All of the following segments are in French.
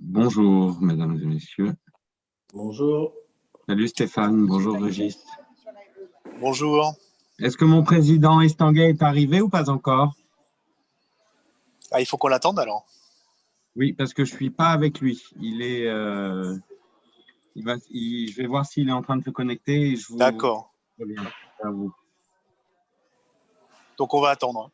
Bonjour, mesdames et messieurs. Bonjour. Salut Stéphane, bonjour Régis. Bonjour. Est-ce que mon président Estanguet est arrivé ou pas encore? Ah, Il faut qu'on l'attende alors. Oui, parce que je ne suis pas avec lui. Il est, euh, il va, je vais voir s'il est en train de se connecter. D'accord. Donc on va attendre.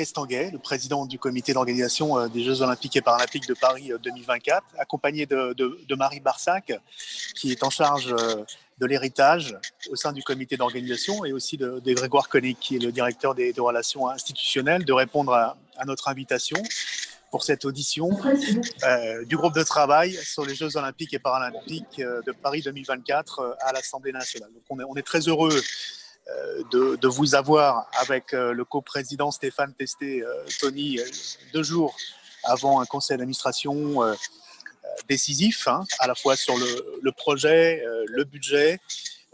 Estanguet, le président du comité d'organisation euh, des Jeux Olympiques et Paralympiques de Paris 2024, euh, accompagné de, Marie Barsac, qui est en charge euh, de l'héritage au sein du comité d'organisation, et aussi de, Grégoire Koenig, qui est le directeur des, relations institutionnelles, de répondre à, notre invitation pour cette audition du groupe de travail sur les Jeux Olympiques et Paralympiques de Paris 2024 à l'Assemblée nationale. Donc on est, on est très heureux euh, de, vous avoir avec euh, le coprésident Stéphane Testé-Tony euh, deux jours avant un conseil d'administration décisif, hein, à la fois sur le, projet, le budget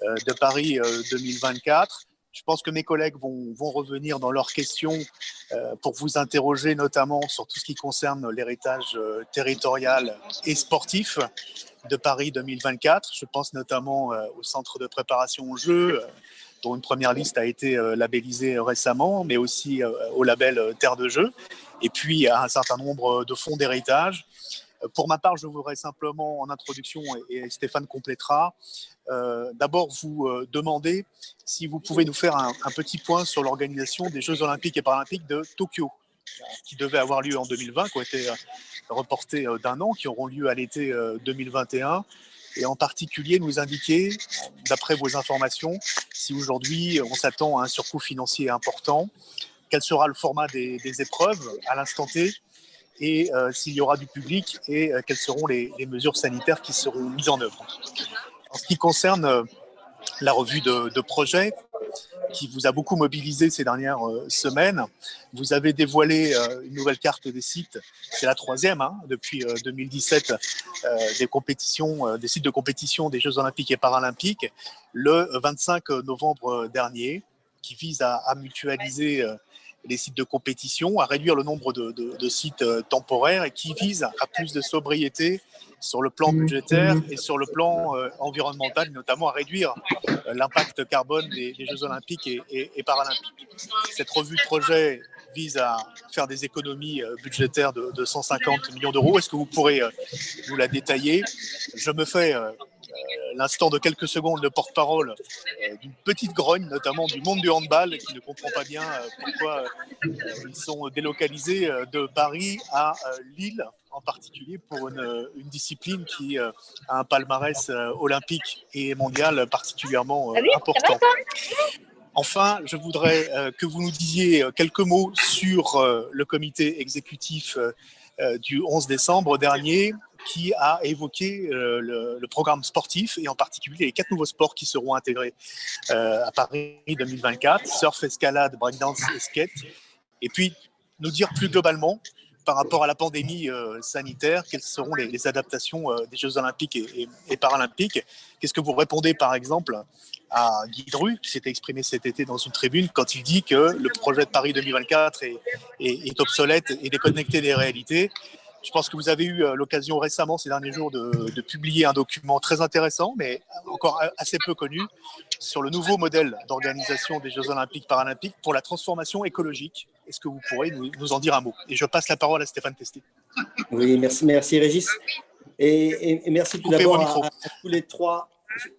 de Paris 2024. Je pense que mes collègues vont revenir dans leurs questions pour vous interroger notamment sur tout ce qui concerne l'héritage territorial et sportif de Paris 2024. Je pense notamment au centre de préparation aux Jeux, dont une première liste a été euh, labellisée récemment, mais aussi euh, au label euh, Terre de Jeu, et puis un certain nombre de fonds d'héritage. Pour ma part, je voudrais simplement, en introduction, et Stéphane complétera, d'abord vous demander si vous pouvez nous faire un, petit point sur l'organisation des Jeux olympiques et paralympiques de Tokyo, qui devaient avoir lieu en 2020, qui ont été reportés d'un an, qui auront lieu à l'été 2021 et en particulier nous indiquer, d'après vos informations, si aujourd'hui on s'attend à un surcoût financier important, quel sera le format des, épreuves à l'instant T et euh, s'il y aura du public et euh, quelles seront les, mesures sanitaires qui seront mises en œuvre. En ce qui concerne euh, la revue de, de projet, qui vous a beaucoup mobilisé ces dernières euh, semaines. Vous avez dévoilé euh, une nouvelle carte des sites, c'est la troisième hein, depuis 2017, euh, des compétitions, des sites de compétition des Jeux Olympiques et Paralympiques, le 25 novembre dernier, qui vise à, mutualiser les sites de compétition, à réduire le nombre de, sites temporaires et qui vise à plus de sobriété sur le plan budgétaire et sur le plan environnemental, notamment à réduire l'impact carbone des, Jeux olympiques et, paralympiques. Cette revue de projet vise à faire des économies budgétaires de, de 150 millions d'euros. Est-ce que vous pourrez nous la détailler? Je me fais euh, l'instant de quelques secondes, le porte-parole euh, d'une petite grogne, notamment du monde du handball, qui ne comprend pas bien euh, pourquoi ils sont délocalisés de Paris à Lille, en particulier pour une, discipline qui a un palmarès olympique et mondial particulièrement important. Enfin, je voudrais que vous nous disiez quelques mots sur le comité exécutif du 11 décembre dernier qui a évoqué euh, le, programme sportif et en particulier les quatre nouveaux sports qui seront intégrés euh, à Paris 2024, surf, escalade, breakdance et skate. Et puis nous dire plus globalement par rapport à la pandémie euh, sanitaire, quelles seront les, adaptations des Jeux olympiques et, paralympiques. Qu'est-ce que vous répondez par exemple à Guy Dru, qui s'était exprimé cet été dans une tribune, quand il dit que le projet de Paris 2024 est, est obsolète et déconnecté des réalités je pense que vous avez eu euh, l'occasion récemment, ces derniers jours, de, publier un document très intéressant, mais encore assez peu connu, sur le nouveau modèle d'organisation des Jeux Olympiques Paralympiques pour la transformation écologique. Est-ce que vous pourrez nous, en dire un mot? Et je passe la parole à Stéphane Testé. Oui, merci, merci Régis. Et, merci tout d'abord à, tous les trois.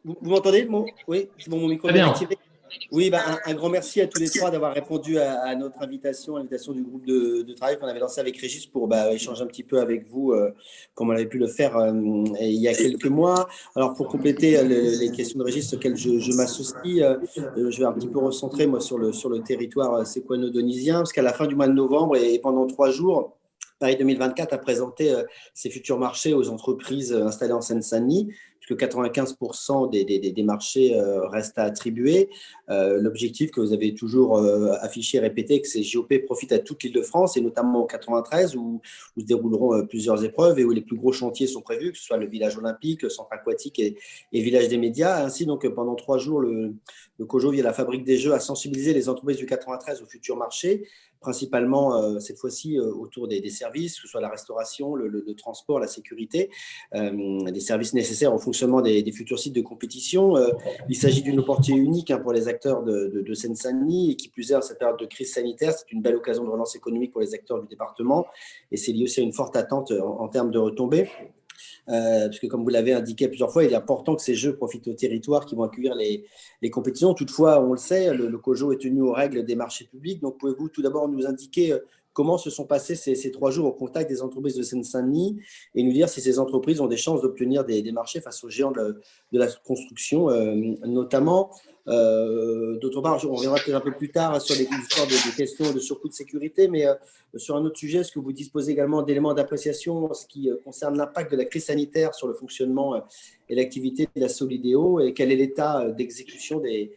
Vous, m'entendez Oui, bon, mon micro est activé. Oui, bah, un, grand merci à tous les trois d'avoir répondu à, notre invitation, à l'invitation du groupe de, travail qu'on avait lancé avec Régis pour bah, échanger un petit peu avec vous, euh, comme on avait pu le faire euh, il y a quelques mois. Alors, pour compléter euh, les questions de Régis auxquelles je, m'associe, je vais un petit peu recentrer moi sur le, sur le territoire séquano-donisien, parce qu'à la fin du mois de novembre et pendant trois jours, Paris 2024 a présenté ses futurs marchés aux entreprises installées en Seine-Saint-Denis puisque 95% des, des, marchés euh, restent à attribuer. Euh, l'objectif que vous avez toujours euh, affiché et répété, que ces JOP profitent à toute l'île de France, et notamment au 93, où, où se dérouleront plusieurs épreuves et où les plus gros chantiers sont prévus, que ce soit le village olympique, le centre aquatique et, et village des médias. Ainsi, donc, pendant trois jours, le, le COJO, via la fabrique des jeux, a sensibilisé les entreprises du 93 au futur marché principalement euh, cette fois-ci euh, autour des, services, que ce soit la restauration, le, transport, la sécurité, euh, des services nécessaires au fonctionnement des, futurs sites de compétition. il s'agit d'une opportunité unique hein, pour les acteurs de, de, Seine-Saint-Denis et qui plus est en cette période de crise sanitaire, c'est une belle occasion de relance économique pour les acteurs du département et c'est lié aussi à une forte attente en termes de retombées. Euh, puisque comme vous l'avez indiqué plusieurs fois, il est important que ces jeux profitent aux territoires qui vont accueillir les, compétitions. Toutefois, on le sait, le, COJO est tenu aux règles des marchés publics. Donc, pouvez-vous tout d'abord nous indiquer euh, comment se sont passés ces, trois jours au contact des entreprises de Seine-Saint-Denis et nous dire si ces entreprises ont des chances d'obtenir des, marchés face aux géants de, la construction, euh, notamment? Euh, d'autre part, on reviendra peut-être un peu plus tard sur les de, questions de surcoût de sécurité, mais euh, sur un autre sujet, est-ce que vous disposez également d'éléments d'appréciation en ce qui concerne l'impact de la crise sanitaire sur le fonctionnement et l'activité de la Solidéo et quel est l'état d'exécution des,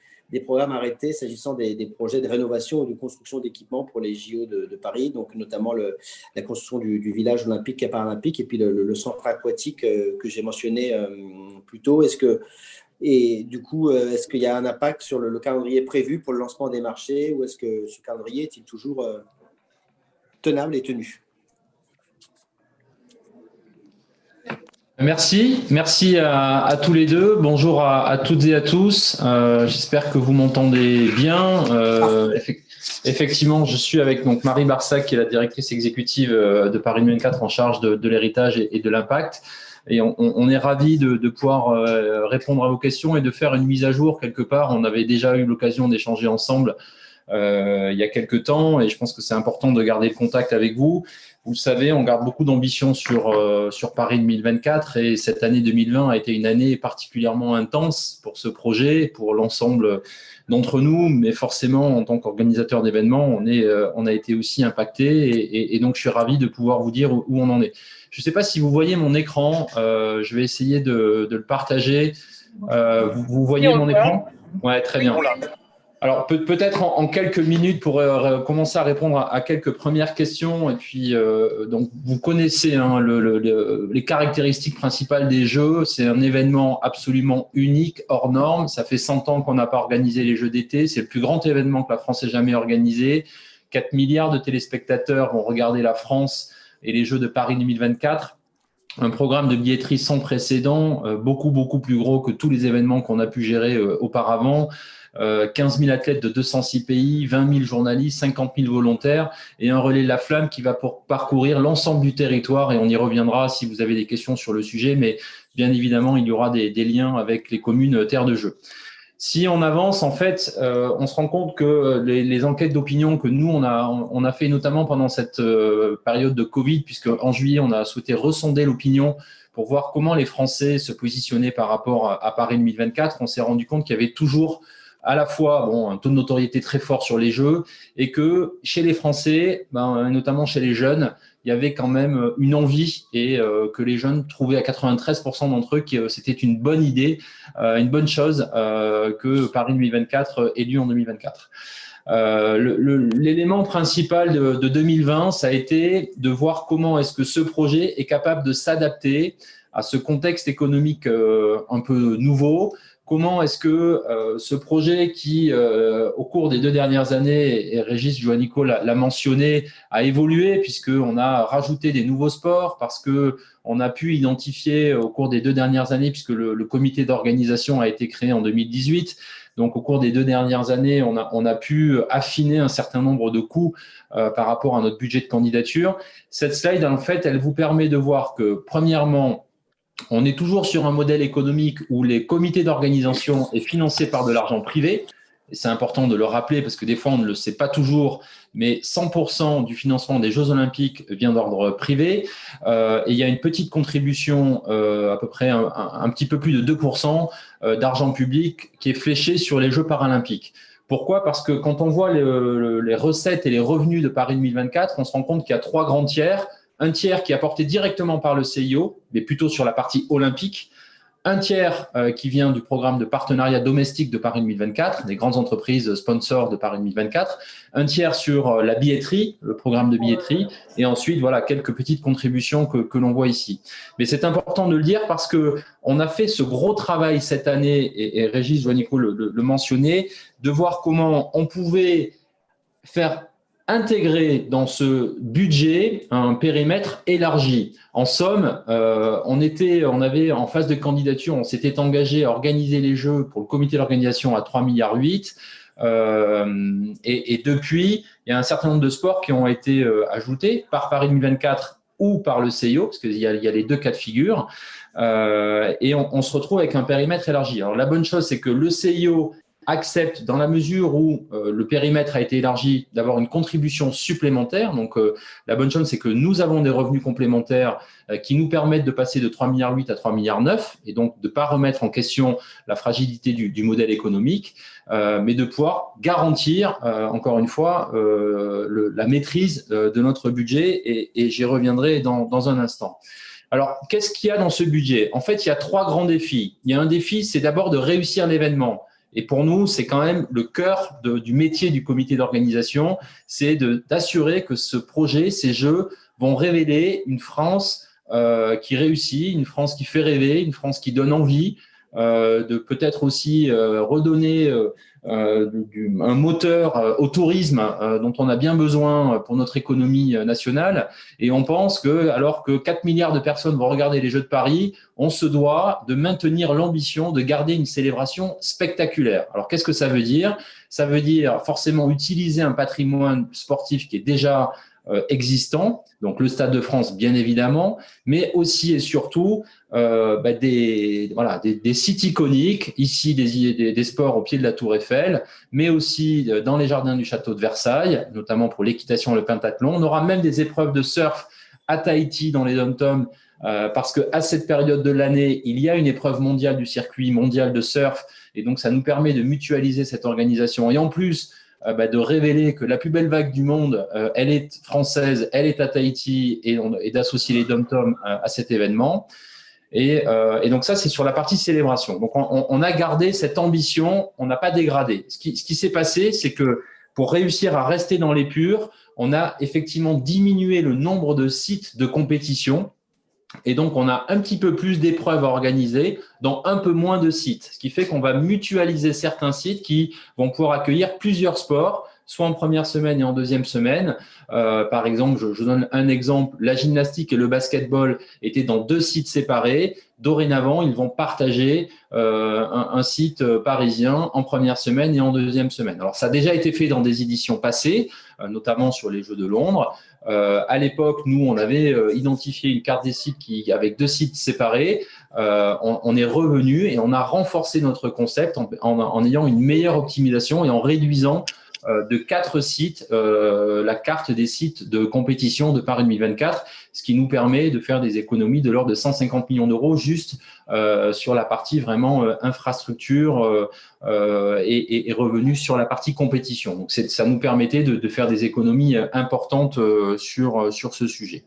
programmes arrêtés s'agissant des, projets de rénovation ou de construction d'équipements pour les JO de, Paris, donc notamment le, la construction du, village olympique et paralympique et puis le, centre aquatique euh, que j'ai mentionné euh, plus tôt. Est-ce que et du coup, euh, est-ce qu'il y a un impact sur le, calendrier prévu pour le lancement des marchés ou est-ce que ce calendrier est-il toujours tenable et tenu? Merci, merci à, tous les deux. Bonjour à, toutes et à tous. Euh, j'espère que vous m'entendez bien. Euh, effectivement, je suis avec donc Marie Barsac, qui est la directrice exécutive euh, de Paris 24 en charge de, l'héritage et, de l'impact. Et on, est ravis de, de pouvoir répondre à vos questions et de faire une mise à jour quelque part. On avait déjà eu l'occasion d'échanger ensemble il y a quelques temps et je pense que c'est important de garder le contact avec vous. Vous le savez, on garde beaucoup d'ambition sur, euh, sur Paris 2024 et cette année 2020 a été une année particulièrement intense pour ce projet, pour l'ensemble d'entre nous, mais forcément, en tant qu'organisateur d'événements, on, est, euh, on a été aussi impacté et, donc je suis ravi de pouvoir vous dire où on en est. Je ne sais pas si vous voyez mon écran, euh, je vais essayer de, de le partager. vous, vous, voyez mon écran? Ouais, très bien. Alors peut-être en, quelques minutes pour euh, commencer à répondre à, quelques premières questions. Et puis euh, donc vous connaissez hein, les caractéristiques principales des Jeux. C'est un événement absolument unique, hors norme. Ça fait 100 ans qu'on n'a pas organisé les Jeux d'été. C'est le plus grand événement que la France ait jamais organisé. 4 milliards de téléspectateurs vont regarder la France et les Jeux de Paris 2024 un programme de billetterie sans précédent, euh, beaucoup, beaucoup plus gros que tous les événements qu'on a pu gérer euh, auparavant. 15 000 athlètes de 206 pays, 20 000 journalistes, 50 000 volontaires et un relais de la flamme qui va parcourir l'ensemble du territoire et on y reviendra si vous avez des questions sur le sujet, mais bien évidemment, il y aura des, liens avec les communes terres de jeu. Si on avance, en fait, euh, on se rend compte que les, enquêtes d'opinion que nous, on a, on a fait notamment pendant cette euh, période de Covid, puisque en juillet, on a souhaité ressonder l'opinion pour voir comment les Français se positionnaient par rapport à, à Paris 2024, on s'est rendu compte qu'il y avait toujours à la fois bon, un taux de notoriété très fort sur les jeux et que chez les Français, ben, notamment chez les jeunes, il y avait quand même une envie et euh, que les jeunes trouvaient à 93% d'entre eux que c'était une bonne idée, euh, une bonne chose euh, que Paris 2024 ait lieu en 2024. L'élément principal de, 2020, ça a été de voir comment est-ce que ce projet est capable de s'adapter à ce contexte économique un peu nouveau, Comment est-ce que euh, ce projet qui, euh, au cours des deux dernières années, et Régis Joannico l'a mentionné, a évolué puisqu'on a rajouté des nouveaux sports, parce que on a pu identifier au cours des deux dernières années, puisque le, comité d'organisation a été créé en 2018, donc au cours des deux dernières années, on a, pu affiner un certain nombre de coûts euh, par rapport à notre budget de candidature. Cette slide, en fait, elle vous permet de voir que, premièrement, on est toujours sur un modèle économique où les comités d'organisation est financé par de l'argent privé. C'est important de le rappeler parce que des fois, on ne le sait pas toujours, mais 100% du financement des Jeux Olympiques vient d'ordre privé. Euh, et il y a une petite contribution, euh, à peu près un, petit peu plus de 2% euh, d'argent public qui est fléché sur les Jeux paralympiques. Pourquoi? Parce que quand on voit les recettes et les revenus de Paris 2024, on se rend compte qu'il y a trois grands tiers un tiers qui est apporté directement par le CIO, mais plutôt sur la partie olympique, un tiers euh, qui vient du programme de partenariat domestique de Paris 2024, des grandes entreprises sponsors de Paris 2024, un tiers sur euh, la billetterie, le programme de billetterie, et ensuite voilà quelques petites contributions que, l'on voit ici. Mais c'est important de le dire parce que on a fait ce gros travail cette année, et, Régis Joannico le, le mentionnait, de voir comment on pouvait faire intégrer dans ce budget un périmètre élargi. En somme, euh, on était, on avait en phase de candidature, on s'était engagé à organiser les Jeux pour le comité d'organisation à 3 milliards 8. Euh, et, et, depuis, il y a un certain nombre de sports qui ont été euh, ajoutés par Paris 2024 ou par le CIO, parce qu'il y, y, a les deux cas de figure, euh, et on, on, se retrouve avec un périmètre élargi. Alors la bonne chose, c'est que le CIO accepte, dans la mesure où euh, le périmètre a été élargi, d'avoir une contribution supplémentaire. Donc, euh, la bonne chose, c'est que nous avons des revenus complémentaires euh, qui nous permettent de passer de 3,8 milliards à 3,9 milliards et donc de ne pas remettre en question la fragilité du, du modèle économique, mais de pouvoir garantir, encore une fois, le, la maîtrise de notre budget et, et j'y reviendrai dans, dans un instant. Alors, qu'est-ce qu'il y a dans ce budget? En fait, il y a trois grands défis. Il y a un défi, c'est d'abord de réussir l'événement. Et pour nous, c'est quand même le cœur du métier du comité d'organisation, c'est d'assurer que ce projet, ces jeux, vont révéler une France euh, qui réussit, une France qui fait rêver, une France qui donne envie, euh, de peut-être aussi euh, redonner euh, un moteur euh, au tourisme euh, dont on a bien besoin pour notre économie nationale. Et on pense que, alors que 4 milliards de personnes vont regarder les Jeux de Paris, on se doit de maintenir l'ambition de garder une célébration spectaculaire. Alors, qu'est-ce que ça veut dire? Ça veut dire forcément utiliser un patrimoine sportif qui est déjà existants, donc le Stade de France bien évidemment, mais aussi et surtout euh, bah, des, voilà, des, des, sites iconiques, ici des, des, sports au pied de la Tour Eiffel, mais aussi euh, dans les jardins du château de Versailles, notamment pour l'équitation et le pentathlon. On aura même des épreuves de surf à Tahiti dans les dom euh, parce que à cette période de l'année, il y a une épreuve mondiale du circuit mondial de surf, et donc ça nous permet de mutualiser cette organisation. Et en plus, euh, bah, de révéler que la plus belle vague du monde, euh, elle est française, elle est à Tahiti, et, d'associer les dom-tom à, à, cet événement. Et, euh, donc ça, c'est sur la partie célébration. Donc on, on a gardé cette ambition, on n'a pas dégradé. Ce qui, ce qui s'est passé, c'est que pour réussir à rester dans les purs, on a effectivement diminué le nombre de sites de compétition et donc, on a un petit peu plus d'épreuves à organiser dans un peu moins de sites, ce qui fait qu'on va mutualiser certains sites qui vont pouvoir accueillir plusieurs sports soit en première semaine et en deuxième semaine. Euh, par exemple, je, donne un exemple, la gymnastique et le basketball étaient dans deux sites séparés. Dorénavant, ils vont partager euh, un, site euh, parisien en première semaine et en deuxième semaine. Alors, ça a déjà été fait dans des éditions passées, notamment sur les Jeux de Londres. À l'époque, nous, on avait identifié une carte des sites qui, avec deux sites séparés. On, est revenu et on a renforcé notre concept en ayant une meilleure optimisation et en réduisant euh, de quatre sites, euh, la carte des sites de compétition de Paris 2024, ce qui nous permet de faire des économies de l'ordre de 150 millions d'euros juste euh, sur la partie vraiment infrastructure et, revenus sur la partie compétition. Donc ça nous permettait de, faire des économies importantes sur, sur ce sujet.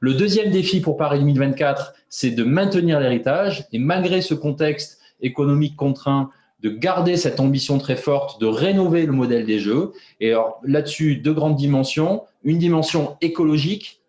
Le deuxième défi pour Paris 2024, c'est de maintenir l'héritage et malgré ce contexte économique contraint, de garder cette ambition très forte de rénover le modèle des jeux. Et alors là-dessus, deux grandes dimensions. Une dimension écologique.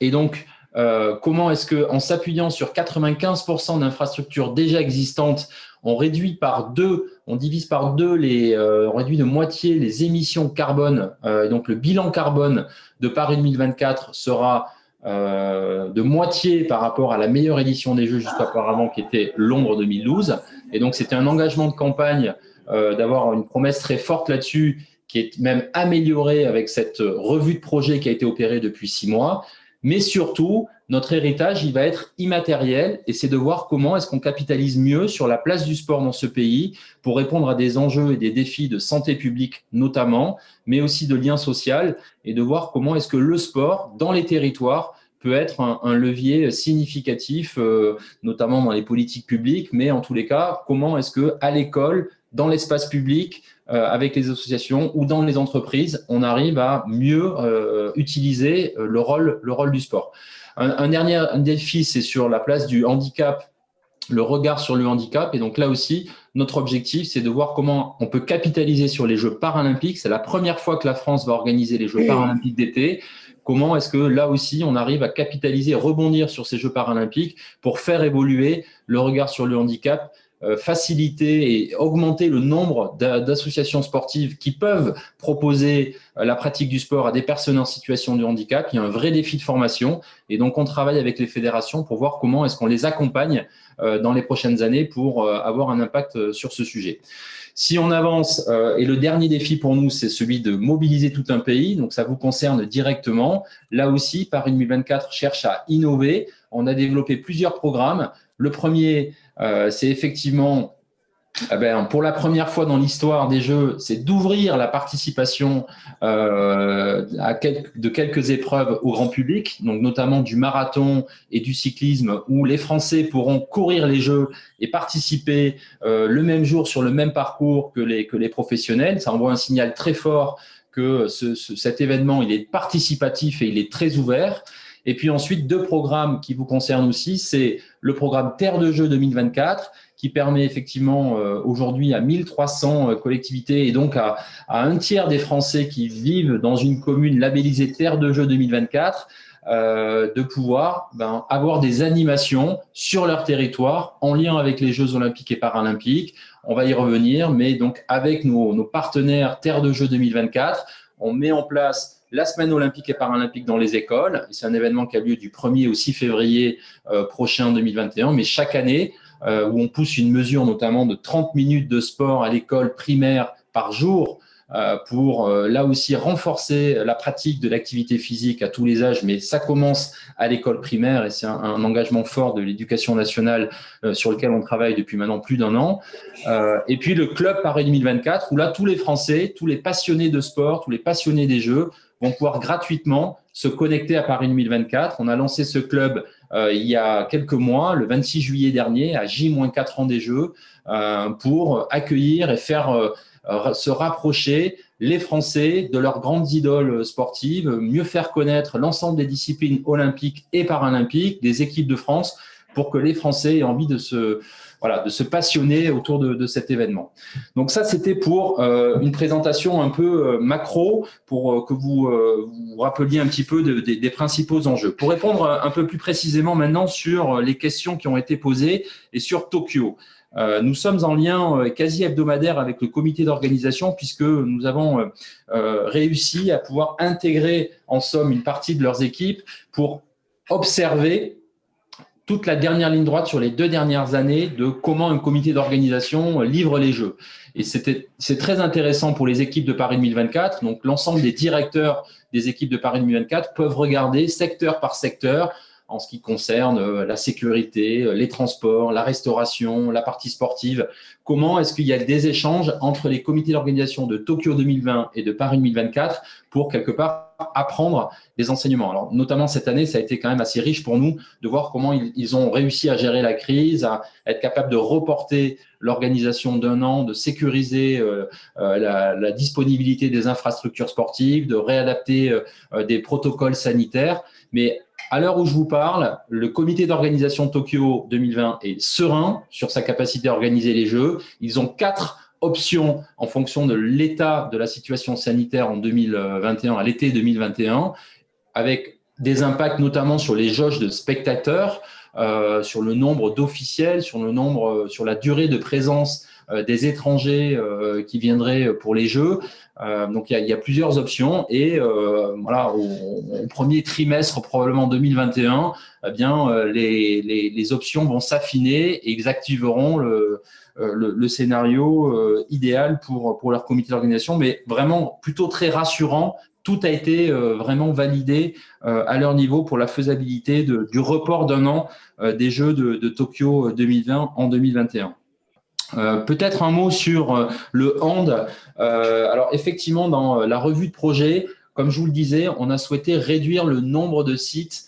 Et donc, euh, comment est-ce qu'en s'appuyant sur 95% d'infrastructures déjà existantes, on réduit par deux, on divise par deux, les, euh, on réduit de moitié les émissions carbone. Euh, donc le bilan carbone de Paris 2024 sera de moitié par rapport à la meilleure édition des Jeux jusqu'auparavant, qui était Londres 2012. Et donc, c'était un engagement de campagne euh, d'avoir une promesse très forte là-dessus, qui est même améliorée avec cette revue de projet qui a été opérée depuis six mois. Mais surtout, notre héritage, il va être immatériel et c'est de voir comment est-ce qu'on capitalise mieux sur la place du sport dans ce pays pour répondre à des enjeux et des défis de santé publique notamment, mais aussi de lien social et de voir comment est-ce que le sport dans les territoires peut être un, levier significatif, euh, notamment dans les politiques publiques, mais en tous les cas, comment est-ce que à l'école, dans l'espace public, euh, avec les associations ou dans les entreprises, on arrive à mieux euh, utiliser le rôle, le rôle du sport? Un, dernier défi, c'est sur la place du handicap, le regard sur le handicap. Et donc là aussi, notre objectif, c'est de voir comment on peut capitaliser sur les Jeux paralympiques. C'est la première fois que la France va organiser les Jeux paralympiques d'été. Comment est-ce que là aussi, on arrive à capitaliser, rebondir sur ces Jeux paralympiques pour faire évoluer le regard sur le handicap euh, faciliter et augmenter le nombre d'associations sportives qui peuvent proposer euh, la pratique du sport à des personnes en situation de handicap? Il y a un vrai défi de formation et donc on travaille avec les fédérations pour voir comment est-ce qu'on les accompagne euh, dans les prochaines années pour avoir un impact sur ce sujet. Si on avance, euh, et le dernier défi pour nous, c'est celui de mobiliser tout un pays, donc ça vous concerne directement. Là aussi, Paris 2024 cherche à innover. On a développé plusieurs programmes. Le premier, euh, c'est effectivement eh ben, pour la première fois dans l'histoire des Jeux, c'est d'ouvrir la participation euh, de quelques épreuves au grand public, donc notamment du marathon et du cyclisme, où les Français pourront courir les Jeux et participer euh, le même jour sur le même parcours que les, professionnels. Ça envoie un signal très fort que ce, cet événement est participatif et il est très ouvert. Et puis ensuite, deux programmes qui vous concernent aussi, c'est le programme Terre de Jeux 2024 qui permet effectivement euh, aujourd'hui à 1300 euh, collectivités et donc à, un tiers des Français qui vivent dans une commune labellisée Terre de Jeux 2024 euh, de pouvoir ben, avoir des animations sur leur territoire en lien avec les Jeux olympiques et paralympiques. On va y revenir, mais donc avec nos, nos partenaires Terre de Jeux 2024, on met en place la semaine olympique et paralympique dans les écoles. C'est un événement qui a lieu du 1er au 6 février prochain 2021, mais chaque année, euh, où on pousse une mesure notamment de 30 minutes de sport à l'école primaire par jour euh, pour euh, là aussi renforcer la pratique de l'activité physique à tous les âges, mais ça commence à l'école primaire et c'est un, engagement fort de l'éducation nationale sur lequel on travaille depuis maintenant plus d'un an. et puis le club Paris 2024, où là tous les Français, tous les passionnés de sport, tous les passionnés des Jeux vont pouvoir gratuitement se connecter à Paris 2024. On a lancé ce club euh, il y a quelques mois, le 26 juillet dernier, à J-4 ans des Jeux, euh, pour accueillir et faire euh, se rapprocher les Français de leurs grandes idoles sportives, mieux faire connaître l'ensemble des disciplines olympiques et paralympiques, des équipes de France, pour que les Français aient envie de se, voilà, de se passionner autour de, cet événement. Donc ça, c'était pour euh, une présentation un peu euh, macro, pour euh, que vous vous rappeliez un petit peu des principaux enjeux. Pour répondre un peu plus précisément maintenant sur les questions qui ont été posées et sur Tokyo. nous sommes en lien quasi hebdomadaire avec le comité d'organisation puisque nous avons réussi à pouvoir intégrer en somme une partie de leurs équipes pour observer toute la dernière ligne droite sur les deux dernières années de comment un comité d'organisation livre les jeux. Et c'est très intéressant pour les équipes de Paris 2024. Donc, l'ensemble des directeurs des équipes de Paris 2024 peuvent regarder secteur par secteur en ce qui concerne euh, la sécurité, euh, les transports, la restauration, la partie sportive. Comment est-ce qu'il y a des échanges entre les comités d'organisation de Tokyo 2020 et de Paris 2024 pour quelque part apprendre des enseignements. Alors, notamment cette année, ça a été quand même assez riche pour nous de voir comment ils, ont réussi à gérer la crise, à être capable de reporter l'organisation d'un an, de sécuriser euh, la, la, disponibilité des infrastructures sportives, de réadapter des protocoles sanitaires. Mais à l'heure où je vous parle, le comité d'organisation Tokyo 2020 est serein sur sa capacité à organiser les Jeux. Ils ont quatre options en fonction de l'état de la situation sanitaire en 2021, à l'été 2021, avec des impacts notamment sur les jauges de spectateurs, euh, sur le nombre d'officiels, sur le euh, sur la durée de présence euh, des étrangers qui viendraient pour les Jeux. Donc il y, a, plusieurs options et voilà au, premier trimestre probablement 2021, eh bien les, les, options vont s'affiner et ils activeront le, le, scénario idéal pour, leur comité d'organisation, mais vraiment plutôt très rassurant. Tout a été vraiment validé à leur niveau pour la faisabilité du report d'un an des Jeux de, Tokyo 2020 en 2021. Euh, peut-être un mot sur euh, le hand. Euh, alors effectivement, dans la revue de projet, comme je vous le disais, on a souhaité réduire le nombre de sites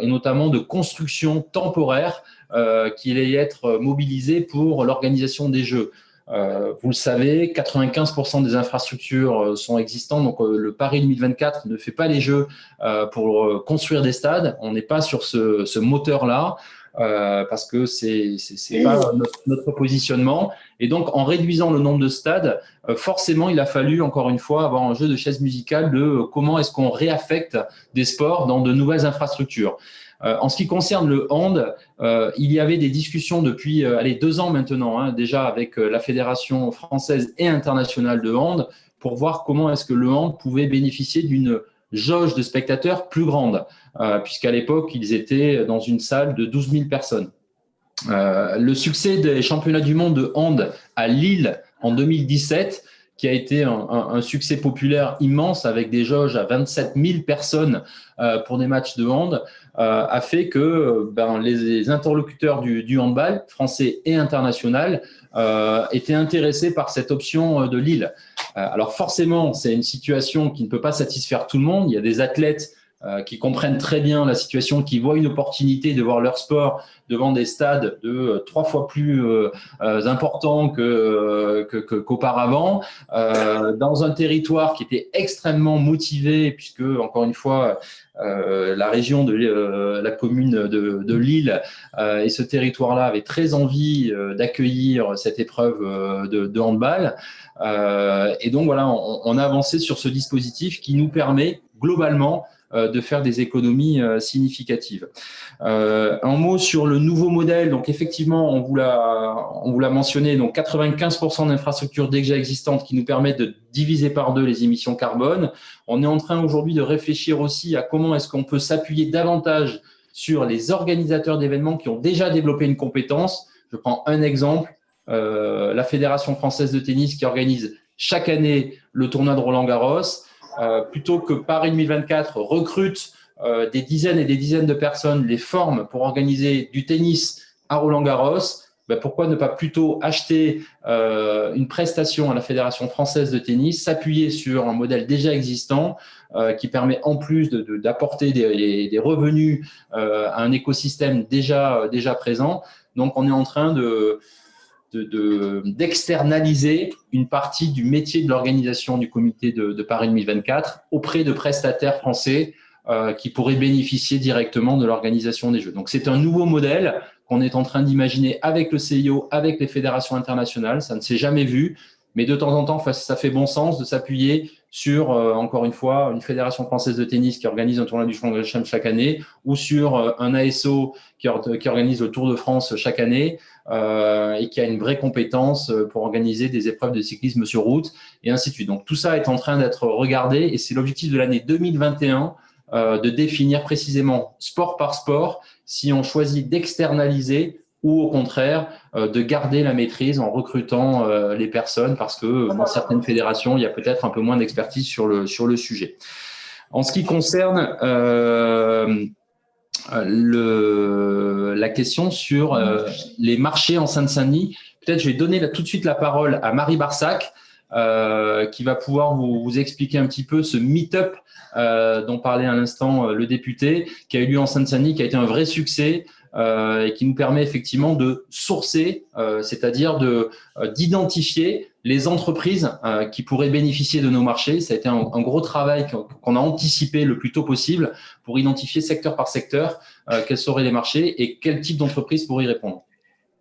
et notamment de constructions temporaires qui allaient être mobilisés pour l'organisation des jeux. vous le savez, 95% des infrastructures sont existantes, donc le Paris 2024 ne fait pas les jeux pour construire des stades. On n'est pas sur ce, ce moteur-là. Euh, parce que c'est c'est pas notre, positionnement. Et donc, en réduisant le nombre de stades, euh, forcément, il a fallu encore une fois avoir un jeu de chaise musicale de euh, comment est-ce qu'on réaffecte des sports dans de nouvelles infrastructures. En ce qui concerne le hand, il y avait des discussions depuis allez, deux ans maintenant, hein, déjà avec la Fédération française et internationale de hand, pour voir comment est-ce que le hand pouvait bénéficier d'une jauge de spectateurs plus grande, euh, puisqu'à l'époque, ils étaient dans une salle de 12 000 personnes. Euh, le succès des championnats du monde de hand à Lille en 2017 qui a été un, succès populaire immense avec des jauges à 27 000 personnes euh, pour des matchs de hand, a fait que ben, les, interlocuteurs du, du, handball, français et international, étaient intéressés par cette option de Lille. Euh, alors forcément, c'est une situation qui ne peut pas satisfaire tout le monde. Il y a des athlètes euh, qui comprennent très bien la situation, qui voient une opportunité de voir leur sport devant des stades de euh, trois fois plus importants que, qu'auparavant, dans un territoire qui était extrêmement motivé, puisque encore une fois, la région de la commune de, Lille et ce territoire-là avaient très envie d'accueillir cette épreuve de, de handball. Euh, et donc voilà, on, a avancé sur ce dispositif qui nous permet globalement euh, de faire des économies euh, significatives. un mot sur le nouveau modèle. Donc effectivement, on vous l'a, on vous l'a mentionné. Donc 95% d'infrastructures déjà existantes qui nous permettent de diviser par deux les émissions carbone. On est en train aujourd'hui de réfléchir aussi à comment est-ce qu'on peut s'appuyer davantage sur les organisateurs d'événements qui ont déjà développé une compétence. Je prends un exemple. Euh, la Fédération française de tennis qui organise chaque année le tournoi de Roland Garros, euh, plutôt que Paris 2024 recrute euh, des dizaines et des dizaines de personnes, les forme pour organiser du tennis à Roland Garros, ben pourquoi ne pas plutôt acheter une prestation à la Fédération française de tennis, s'appuyer sur un modèle déjà existant qui permet en plus d'apporter des, des, revenus à un écosystème déjà, déjà présent. Donc on est en train de, d'externaliser une partie du métier de l'organisation du comité de, Paris 2024 auprès de prestataires français euh, qui pourraient bénéficier directement de l'organisation des Jeux. Donc c'est un nouveau modèle qu'on est en train d'imaginer avec le CIO, avec les fédérations internationales. Ça ne s'est jamais vu, mais de temps en temps, ça fait bon sens de s'appuyer sur, euh, encore une fois, une fédération française de tennis qui organise un tournoi du de chaque année, ou sur euh, un ASO qui, organise le Tour de France chaque année euh, et qui a une vraie compétence pour organiser des épreuves de cyclisme sur route, et ainsi de suite. Donc tout ça est en train d'être regardé, et c'est l'objectif de l'année 2021 de définir précisément sport par sport si on choisit d'externaliser ou au contraire euh, de garder la maîtrise en recrutant euh, les personnes parce que dans certaines fédérations, il y a peut-être un peu moins d'expertise sur le, sur le sujet. En ce qui concerne euh, le, la question sur les marchés en Seine-Saint-Denis, peut-être je vais donner là, tout de suite la parole à Marie Barsac. qui va pouvoir vous, vous, expliquer un petit peu ce meet-up dont parlait à l'instant le député, qui a eu lieu en Seine-Saint-Denis, qui a été un vrai succès, euh, et qui nous permet effectivement de sourcer, euh, c'est-à-dire de euh, d'identifier les entreprises qui pourraient bénéficier de nos marchés. Ça a été un, un gros travail qu'on a anticipé le plus tôt possible pour identifier secteur par secteur quels seraient les marchés et quel type d'entreprise pourrait y répondre.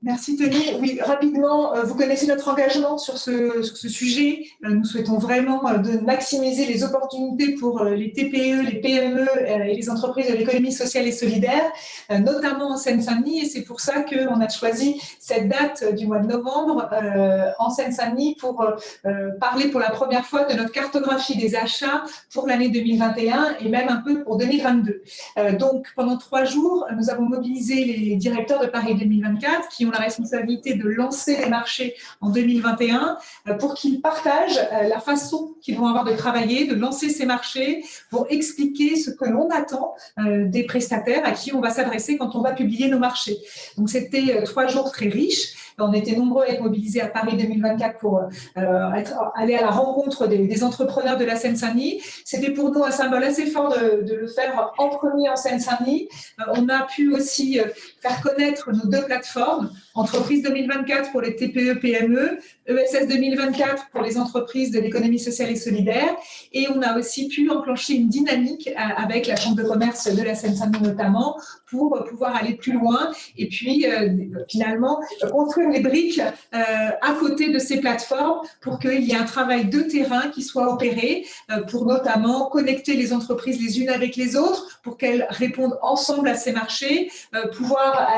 Merci Tony. Oui, rapidement, euh, vous connaissez notre engagement sur ce, sur ce sujet. Euh, nous souhaitons vraiment euh, de maximiser les opportunités pour les TPE, les PME et les entreprises de l'économie sociale et solidaire, notamment en Seine-Saint-Denis. Et c'est pour ça qu'on a choisi cette date du mois de novembre en Seine-Saint-Denis pour parler pour la première fois de notre cartographie des achats pour l'année 2021 et même un peu pour 2022. Donc, pendant trois jours, nous avons mobilisé les directeurs de Paris 2024 qui ont la responsabilité de lancer les marchés en 2021 euh, pour qu'ils partagent euh, la façon qu'ils vont avoir de travailler, de lancer ces marchés, pour expliquer ce que l'on attend euh, des prestataires à qui on va s'adresser quand on va publier nos marchés. Donc c'était trois jours très riches. On était nombreux à être mobilisés à Paris 2024 pour aller à la rencontre des, entrepreneurs de la Seine-Saint-Denis. C'était pour nous un symbole assez fort de, de le faire en premier en Seine-Saint-Denis. on a pu aussi faire connaître nos deux plateformes, Entreprise 2024 pour les TPE, PME, ESS 2024 pour les entreprises de l'économie sociale et solidaire. Et on a aussi pu enclencher une dynamique euh, avec la Chambre de commerce de la Seine-Saint-Denis notamment pour pouvoir aller plus loin et puis euh, finalement construire les briques euh, à côté de ces plateformes pour qu'il y ait un travail de terrain qui soit opéré pour notamment connecter les entreprises les unes avec les autres pour qu'elles répondent ensemble à ces marchés, pouvoir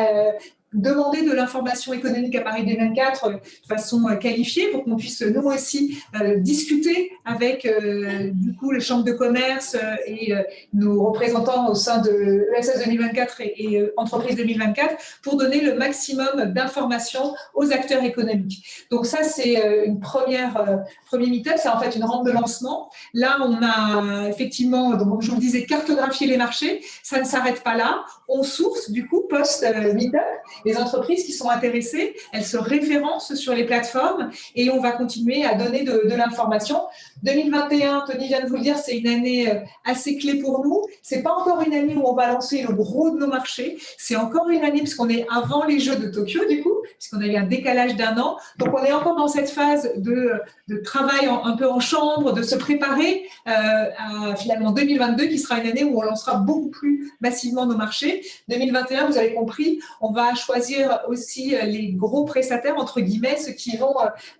demander de l'information économique à Paris 2024 de façon euh, qualifiée pour qu'on puisse nous aussi euh, discuter avec euh, du coup les chambres de commerce et nos représentants au sein de ESS 2024 et, et Entreprise 2024 pour donner le maximum d'informations aux acteurs économiques. Donc ça c'est une première premier meet-up, c'est en fait une rampe de lancement. Là on a effectivement, donc je vous disais, cartographier les marchés. Ça ne s'arrête pas là. On source du coup post meet-up les entreprises qui sont intéressées, elles se référencent sur les plateformes et on va continuer à donner de, l'information. 2021, Tony vient de vous le dire, c'est une année euh, assez clé pour nous. C'est pas encore une année où on va lancer le gros de nos marchés. C'est encore une année puisqu'on est avant les Jeux de Tokyo du coup, puisqu'on a eu un décalage d'un an. Donc on est encore dans cette phase de, travail un peu en chambre, de se préparer euh, à finalement 2022 qui sera une année où on lancera beaucoup plus massivement nos marchés. 2021, vous avez compris, on va choisir aussi euh, les gros prestataires, entre guillemets, ceux qui vont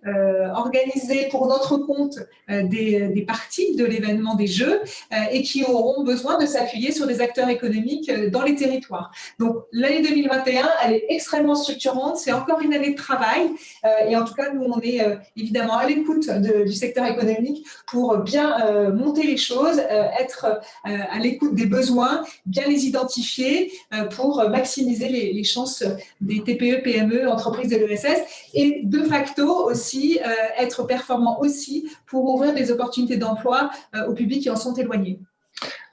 euh, organiser pour notre compte euh, des, parties de l'événement des Jeux et qui auront besoin de s'appuyer sur des acteurs économiques dans les territoires. Donc l'année 2021, elle est extrêmement structurante, encore une année de travail et en tout cas, nous, on est évidemment à l'écoute du secteur économique pour bien monter les choses, être à l'écoute des besoins, bien les identifier pour maximiser les, chances des TPE, PME, entreprises de l'ESS, et de facto aussi euh, être performant aussi pour ouvrir des opportunités d'emploi euh, au public qui en sont éloignés.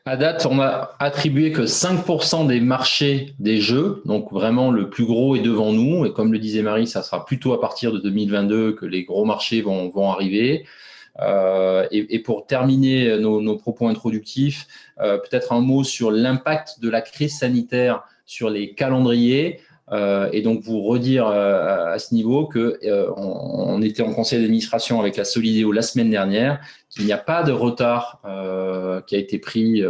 À date, on a attribué que 5% des marchés des jeux, donc vraiment le plus gros est devant nous. Et comme le disait Marie, ça sera plutôt à partir de 2022 que les gros marchés vont, arriver. Euh, et, pour terminer nos, propos introductifs, peut-être un mot sur l'impact de la crise sanitaire sur les calendriers. Euh, et donc vous redire euh, à ce niveau que euh, on, était en conseil d'administration avec la Solidéo la semaine dernière, qu'il n'y a pas de retard qui a été pris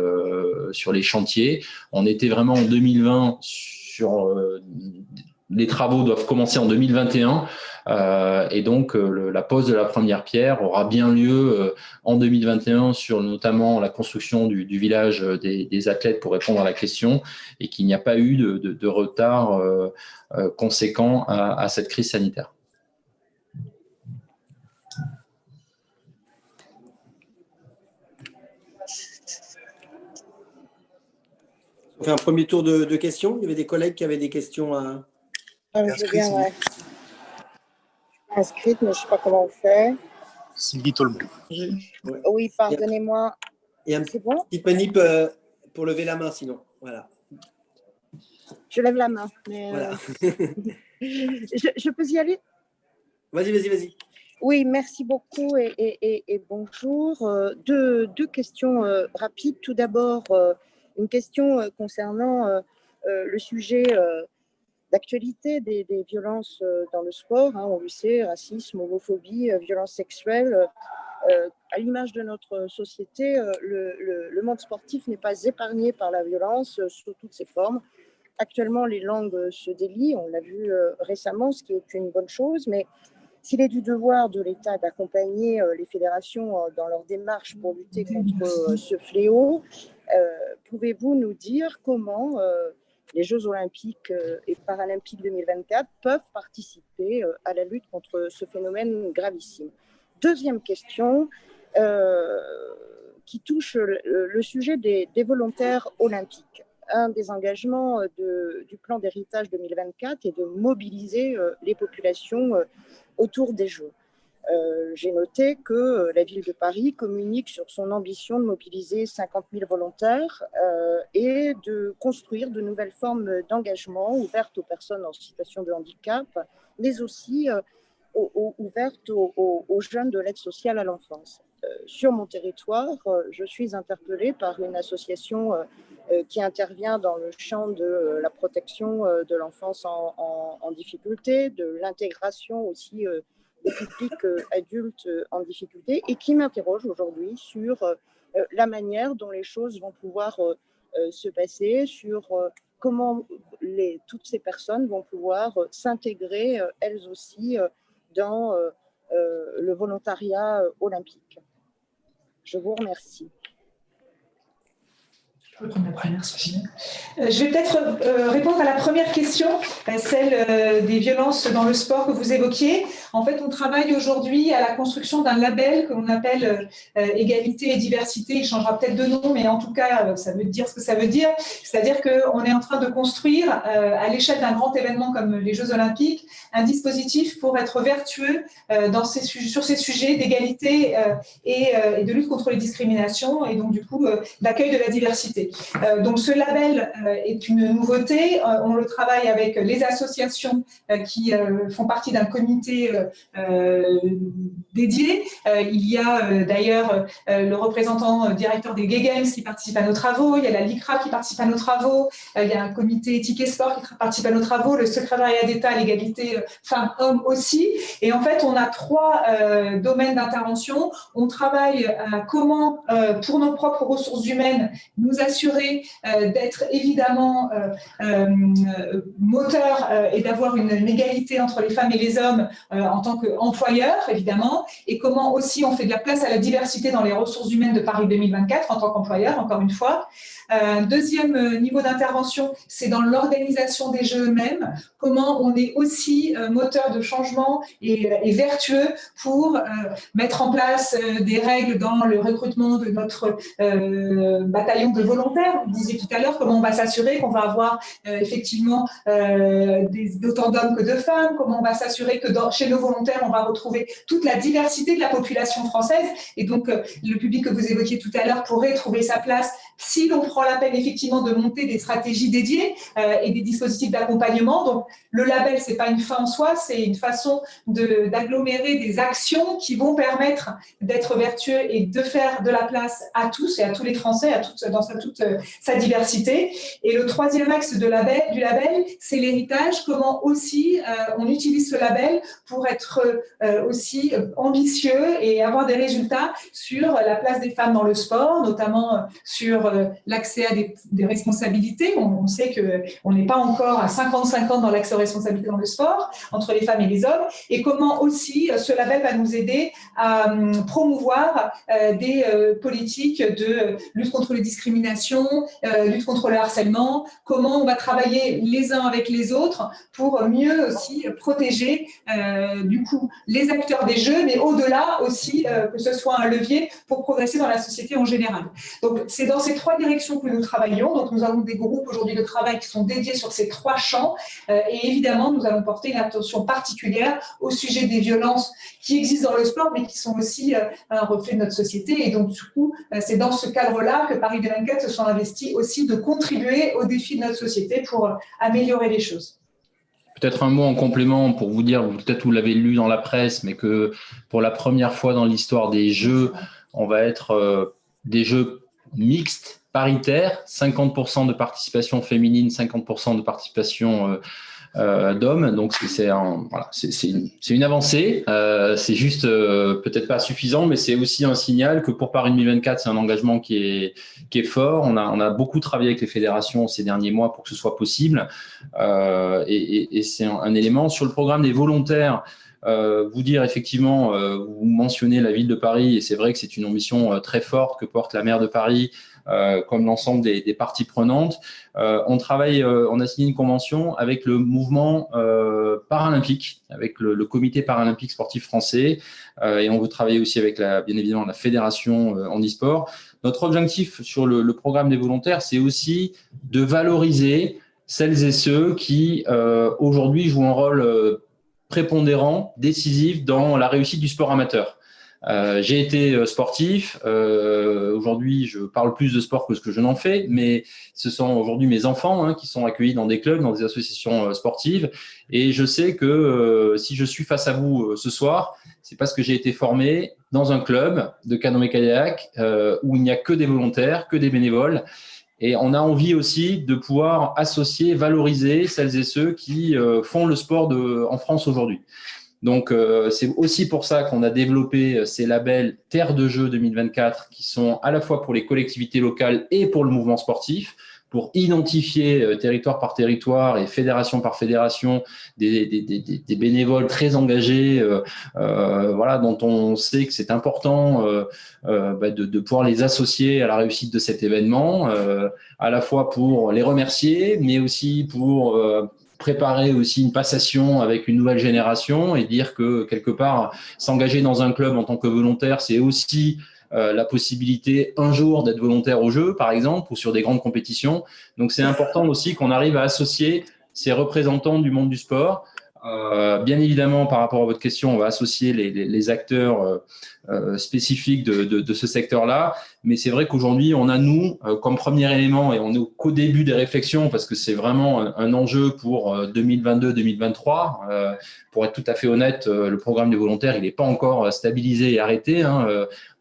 sur les chantiers. On était vraiment en 2020 sur les travaux doivent commencer en 2021. Euh, et donc, euh, la pose de la première pierre aura bien lieu euh, en 2021 sur notamment la construction du, village des, athlètes pour répondre à la question et qu'il n'y a pas eu de, retard conséquent à, cette crise sanitaire. On fait un premier tour de, questions. Il y avait des collègues qui avaient des questions à. Ah, inscrite, mais je ne sais pas comment on fait. Sylvie Tolmont. Oui, pardonnez-moi. Et un C'est bon? petit panip euh, pour lever la main, sinon. Voilà. Je lève la main. Mais voilà. Euh, je, peux y aller? Vas-y, vas-y, vas-y. Oui, merci beaucoup et, et, bonjour. Euh, deux, deux, questions rapides. Tout d'abord, une question concernant le sujet d'actualité des, violences euh, dans le sport. Hein, on le sait, racisme, homophobie, euh, violence sexuelle. Euh, à l'image de notre société, le, monde sportif n'est pas épargné par la violence sous toutes ses formes. Actuellement, les langues se délient, on l'a vu récemment, ce qui est une bonne chose, mais s'il est du devoir de l'État d'accompagner les fédérations dans leur démarche pour lutter contre ce fléau, pouvez-vous nous dire comment les Jeux olympiques euh, et paralympiques 2024 peuvent participer euh, à la lutte contre ce phénomène gravissime. Deuxième question euh, qui touche le, sujet des, volontaires olympiques. Un des engagements du plan d'héritage 2024 est de mobiliser les populations autour des Jeux. Euh, j'ai noté que euh, la ville de Paris communique sur son ambition de mobiliser 50 000 volontaires euh, et de construire de nouvelles formes d'engagement ouvertes aux personnes en situation de handicap, mais aussi ouvertes aux, jeunes de l'aide sociale à l'enfance. sur mon territoire, je suis interpellée par une association qui intervient dans le champ de la protection de l'enfance en, en, difficulté, de l'intégration aussi des publics euh, adultes euh, en difficulté et qui m'interroge aujourd'hui sur euh, la manière dont les choses vont pouvoir se passer, sur comment les, toutes ces personnes vont pouvoir s'intégrer elles aussi dans le volontariat olympique. Je vous remercie. Je euh, je vais peut-être euh, répondre à la première question, celle euh, des violences dans le sport que vous évoquiez. En fait, on travaille aujourd'hui à la construction d'un label que l'on appelle égalité et diversité. Il changera peut-être de nom, mais en tout cas, ça veut dire ce que ça veut dire. C'est-à-dire qu'on est en train de construire, à l'échelle d'un grand événement comme les Jeux Olympiques, un dispositif pour être vertueux dans ces, sur ces sujets d'égalité et, et, de lutte contre les discriminations et donc du coup d'accueil de la diversité. Euh, donc ce label euh, est une nouveauté. Euh, on le travaille avec les associations qui font partie d'un comité dédié. il y a d'ailleurs le représentant directeur des Gay Games qui participe à nos travaux. Il y a la LICRA qui participe à nos travaux. il y a un comité éthique et sport qui participe à nos travaux. Le secrétariat d'État à l'égalité femmes-hommes aussi. Et en fait, on a trois domaines d'intervention. On travaille à comment, pour nos propres ressources humaines, nous assurer euh, d'être évidemment euh, euh, moteur et d'avoir une, égalité entre les femmes et les hommes en tant qu'employeur, évidemment, et comment aussi on fait de la place à la diversité dans les ressources humaines de Paris 2024 en tant qu'employeur, encore une fois. Deuxième niveau d'intervention, c'est dans l'organisation des jeux eux-mêmes, comment on est aussi moteur de changement et, vertueux pour mettre en place des règles dans le recrutement de notre bataillon de volontaires. Vous disiez tout à l'heure comment on va s'assurer qu'on va avoir effectivement autant d'hommes que de femmes, comment on va s'assurer que chez nos volontaires, on va retrouver toute la diversité de la population française. Et donc, le public que vous évoquiez tout à l'heure pourrait trouver sa place si l'on prend la peine effectivement de monter des stratégies dédiées euh, et des dispositifs d'accompagnement. Donc, le label, c'est pas une fin en soi, c'est une façon d'agglomérer des actions qui vont permettre d'être vertueux et de faire de la place à tous et à tous les Français, à toute, dans sa, toute euh, sa diversité. Et le troisième axe du label, c'est l'héritage. Comment aussi euh, on utilise ce label pour être aussi ambitieux et avoir des résultats sur la place des femmes dans le sport, notamment sur euh, l'accès à des, responsabilités. On, sait qu'on n'est pas encore à 50-50 dans l'accès aux responsabilités dans le sport, entre les femmes et les hommes, et comment aussi ce label va nous aider à promouvoir des politiques de lutte contre les discriminations, lutte contre le harcèlement, comment on va travailler les uns avec les autres pour mieux aussi protéger du coup les acteurs des jeux, mais au-delà aussi que ce soit un levier pour progresser dans la société en général. Donc, c'est dans ces trois directions que nous travaillons. Donc, nous avons des groupes aujourd'hui de travail qui sont dédiés sur ces trois champs. Euh, et évidemment, nous allons porter une attention particulière au sujet des violences qui existent dans le sport, mais qui sont aussi euh, un reflet de notre société. Et donc, du coup, euh, c'est dans ce cadre-là que Paris 2024 se sont investis aussi de contribuer aux défis de notre société pour améliorer les choses. Peut-être un mot en complément pour vous dire, peut-être vous l'avez lu dans la presse, mais que pour la première fois dans l'histoire des Jeux, on va être des Jeux mixtes, paritaires, 50% de participation féminine, 50% de participation euh, euh, d'hommes. Donc c'est une, avancée. Euh, c'est juste peut-être pas suffisant, mais c'est aussi un signal que pour Paris 2024, c'est un engagement qui est, fort. On a, beaucoup travaillé avec les fédérations ces derniers mois pour que ce soit possible. Et, c'est un, élément. Sur le programme des volontaires, vous dire effectivement, euh, vous mentionnez la ville de Paris et c'est vrai que c'est une ambition très forte que porte la maire de Paris euh, comme l'ensemble des, des, parties prenantes. Euh, on travaille, euh, on a signé une convention avec le mouvement paralympique, avec le, le, comité paralympique sportif français, et on veut travailler aussi avec la, bien évidemment la fédération en e-sport. Notre objectif sur le, le programme des volontaires, c'est aussi de valoriser celles et ceux qui aujourd'hui jouent un rôle prépondérant, décisif dans la réussite du sport amateur. Euh, j'ai été euh, sportif. Euh, aujourd'hui, je parle plus de sport que ce que je n'en fais, mais ce sont aujourd'hui mes enfants hein, qui sont accueillis dans des clubs, dans des associations sportives. Et je sais que si je suis face à vous ce soir, c'est parce que j'ai été formé dans un club de canoë-kayak où il n'y a que des volontaires, que des bénévoles. Et on a envie aussi de pouvoir associer, valoriser celles et ceux qui font le sport en France aujourd'hui. Donc, euh, c'est aussi pour ça qu'on a développé euh, ces labels Terre de jeu 2024 qui sont à la fois pour les collectivités locales et pour le mouvement sportif pour identifier euh, territoire par territoire et fédération par fédération des, des, des, des bénévoles très engagés, euh, euh, voilà, dont on sait que c'est important euh, bah de, de, pouvoir les associer à la réussite de cet événement, à la fois pour les remercier, mais aussi pour préparer aussi une passation avec une nouvelle génération et dire que quelque part, s'engager dans un club en tant que volontaire, c'est aussi euh, la possibilité un jour d'être volontaire au jeu, par exemple, ou sur des grandes compétitions. Donc c'est important aussi qu'on arrive à associer ces représentants du monde du sport euh, bien évidemment, par rapport à votre question, on va associer les, les, les acteurs euh, euh spécifiques de, de, de ce secteur-là. Mais c'est vrai qu'aujourd'hui, on a nous, euh, comme premier élément, et on est qu'au début des réflexions, parce que c'est vraiment un, enjeu pour 2022-2023. Euh, pour être tout à fait honnête, le programme des volontaires, il n'est pas encore stabilisé et arrêté. Hein.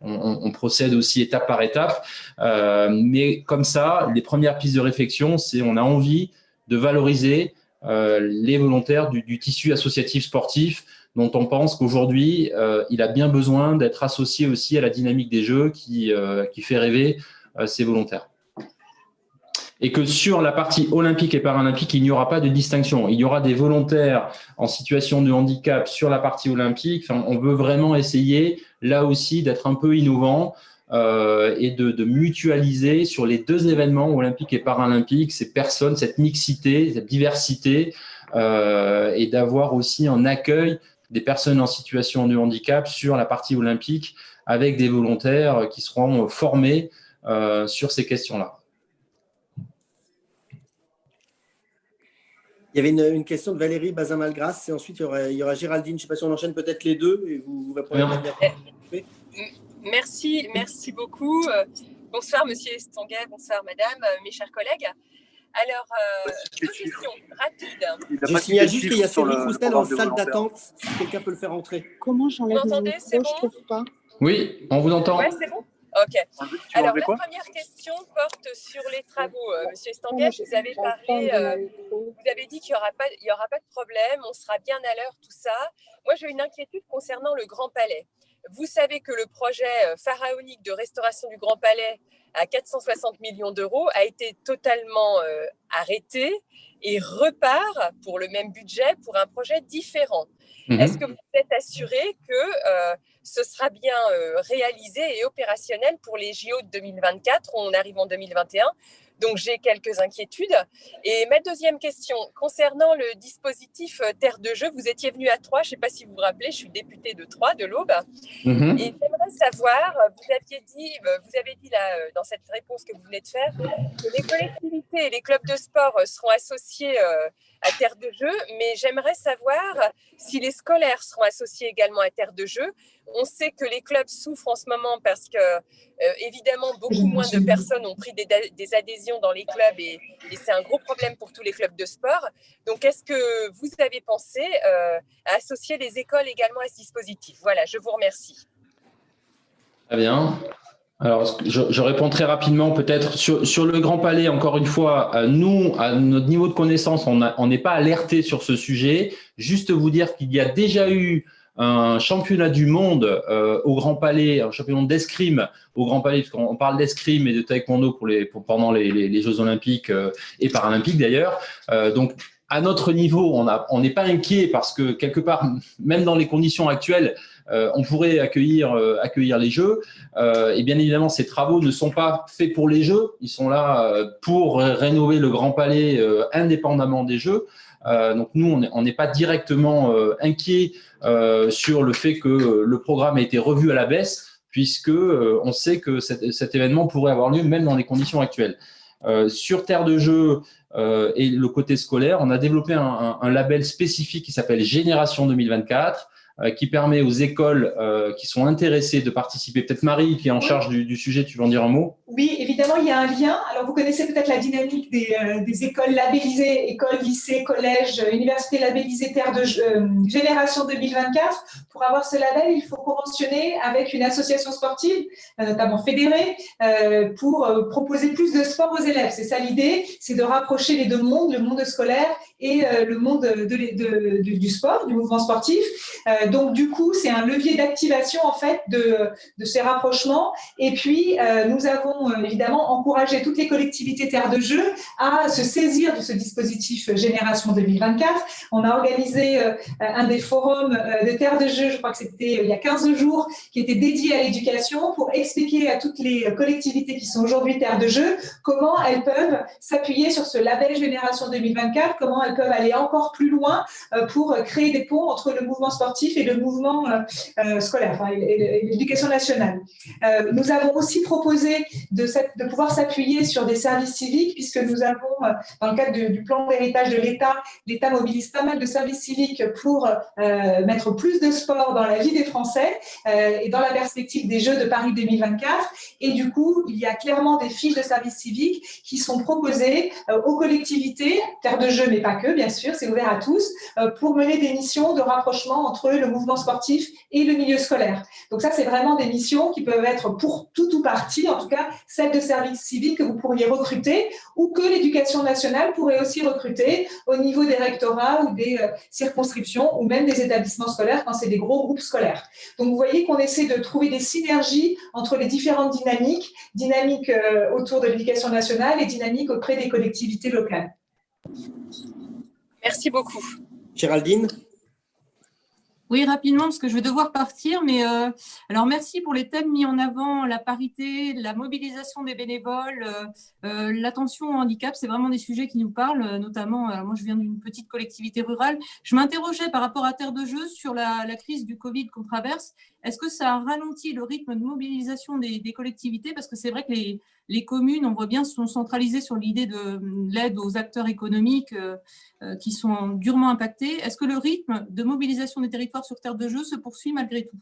On, on, procède aussi étape par étape. mais comme ça, les premières pistes de réflexion, c'est on a envie de valoriser les volontaires du, tissu associatif sportif dont on pense qu'aujourd'hui, euh, il a bien besoin d'être associé aussi à la dynamique des Jeux qui, euh, fait rêver ces volontaires. Et que sur la partie olympique et paralympique, il n'y aura pas de distinction. Il y aura des volontaires en situation de handicap sur la partie olympique. Enfin, on veut vraiment essayer, là aussi, d'être un peu innovant euh, et de, de, mutualiser sur les deux événements olympiques et paralympiques ces personnes, cette mixité, cette diversité, euh, et d'avoir aussi un accueil des personnes en situation de handicap sur la partie olympique avec des volontaires qui seront formés euh, sur ces questions-là. Il y avait une, une, question de Valérie Bazin-Malgras et ensuite il y, aura, il y aura Géraldine. Je ne sais pas si on enchaîne peut-être les deux et vous, vous répondez. Merci, merci beaucoup. Euh, bonsoir, monsieur Estanguet, bonsoir, madame, euh, mes chers collègues. Alors, euh, deux questions rapides. Je signale juste qu'il y a Céline Roussel en salle d'attente, si quelqu'un peut le faire entrer. Comment j'enlève Vous m'entendez, c'est bon pas. Oui, on vous entend. Ouais, c'est bon Ok. Alors, la première question porte sur les travaux. Monsieur Estanguet, vous avez parlé, euh, vous avez dit qu'il n'y aura, pas, il aura pas de problème, on sera bien à l'heure, tout ça. Moi, j'ai une inquiétude concernant le Grand Palais vous savez que le projet pharaonique de restauration du Grand Palais à 460 millions d'euros a été totalement arrêté et repart pour le même budget pour un projet différent. Mhm. Est-ce que vous êtes assuré que ce sera bien réalisé et opérationnel pour les JO de 2024 On arrive en 2021. Donc j'ai quelques inquiétudes. Et ma deuxième question, concernant le dispositif euh, Terre de jeu, vous étiez venu à Troyes, je ne sais pas si vous vous rappelez, je suis députée de Troyes, de l'Aube. Mhm. Et savoir, vous aviez dit, euh, vous avez dit là, euh, dans cette réponse que vous venez de faire, que les collectivités et les clubs de sport seront associés à Terre de jeu, mais j'aimerais savoir si les scolaires seront associés également à Terre de jeu. On sait que les clubs souffrent en ce moment parce que, euh, évidemment, beaucoup moins de personnes ont pris des, adhésions dans les clubs et, c'est un gros problème pour tous les clubs de sport. Donc, est-ce que vous avez pensé euh, à associer les écoles également à ce dispositif? Voilà, je vous remercie. Très bien. Alors, je, réponds très rapidement peut-être sur, le Grand Palais. Encore une fois, euh, nous, à notre niveau de connaissance, on n'est pas alerté sur ce sujet. Juste vous dire qu'il y a déjà eu un championnat du monde euh, au Grand Palais, un championnat d'escrime au Grand Palais, parce qu'on parle d'escrime et de taekwondo pour les, pendant les, Jeux Olympiques euh, et Paralympiques d'ailleurs. donc, à notre niveau, on n'est pas inquiet parce que quelque part, même dans les conditions actuelles, euh, on pourrait accueillir, euh, accueillir les jeux. Euh, et bien évidemment, ces travaux ne sont pas faits pour les jeux, ils sont là pour rénover le Grand Palais indépendamment des jeux. donc nous, on n'est pas directement inquiet sur le fait que le programme a été revu à la baisse, puisque on sait que cet, événement pourrait avoir lieu même dans les conditions actuelles. Sur Terre de Jeux et le côté scolaire, on a développé un, label spécifique qui s'appelle Génération 2024 euh, qui permet aux écoles euh, qui sont intéressées de participer. Peut-être Marie, qui est en charge du, sujet, tu veux en dire un mot? Oui, évidemment, il y a un lien. Alors, vous connaissez peut-être la dynamique des, euh, des, écoles labellisées, écoles, lycées, collèges, universités labellisées Terre de Génération 2024. Pour avoir ce label, il faut conventionner avec une association sportive, notamment fédérée, pour proposer plus de sport aux élèves. C'est ça l'idée, c'est de rapprocher les deux mondes, le monde scolaire et le monde de, du sport, du mouvement sportif donc, du coup, c'est un levier d'activation en fait de, ces rapprochements. Et puis, euh, nous avons euh, évidemment encouragé toutes les collectivités terres de jeu à se saisir de ce dispositif Génération 2024. On a organisé euh, un des forums de terres de jeu, je crois que c'était il y a 15 jours, qui était dédié à l'éducation pour expliquer à toutes les collectivités qui sont aujourd'hui terres de jeu comment elles peuvent s'appuyer sur ce label Génération 2024, comment elles peuvent aller encore plus loin pour créer des ponts entre le mouvement sportif le mouvement euh, euh, scolaire et, l'éducation nationale. Euh, nous avons aussi proposé de, pouvoir s'appuyer sur des services civiques, puisque nous avons, dans le cadre du plan d'héritage de l'État, l'État mobilise pas mal de services civiques pour mettre plus de sport dans la vie des Français et dans la perspective des Jeux de Paris 2024. Et du coup, il y a clairement des fiches de services civiques qui sont proposées aux collectivités, terre de jeu, mais pas que, bien sûr, c'est ouvert à tous, pour mener des missions de rapprochement entre le mouvement sportif et le milieu scolaire. Donc ça, c'est vraiment des missions qui peuvent être pour tout ou partie, en tout cas celles de service civique que vous pourriez recruter ou que l'éducation nationale pourrait aussi recruter au niveau des rectorats ou des euh, circonscriptions ou même des établissements scolaires quand c'est des gros groupes scolaires. Donc vous voyez qu'on essaie de trouver des synergies entre les différentes dynamiques, dynamiques euh, autour de l'éducation nationale et dynamiques auprès des collectivités locales. Merci beaucoup. Géraldine? Oui, rapidement, parce que je vais devoir partir. Mais euh, alors, merci pour les thèmes mis en avant, la parité, la mobilisation des bénévoles, euh, euh, l'attention au handicap. C'est vraiment des sujets qui nous parlent, notamment. moi, je viens d'une petite collectivité rurale. Je m'interrogeais par rapport à Terre de Jeu sur la, crise du Covid qu'on traverse. Est-ce que ça a ralenti le rythme de mobilisation des, des collectivités? Parce que c'est vrai que les, les communes, on voit bien, sont centralisées sur l'idée de l'aide aux acteurs économiques euh, euh, qui sont durement impactés. Est-ce que le rythme de mobilisation des territoires sur terre de jeu se poursuit malgré tout?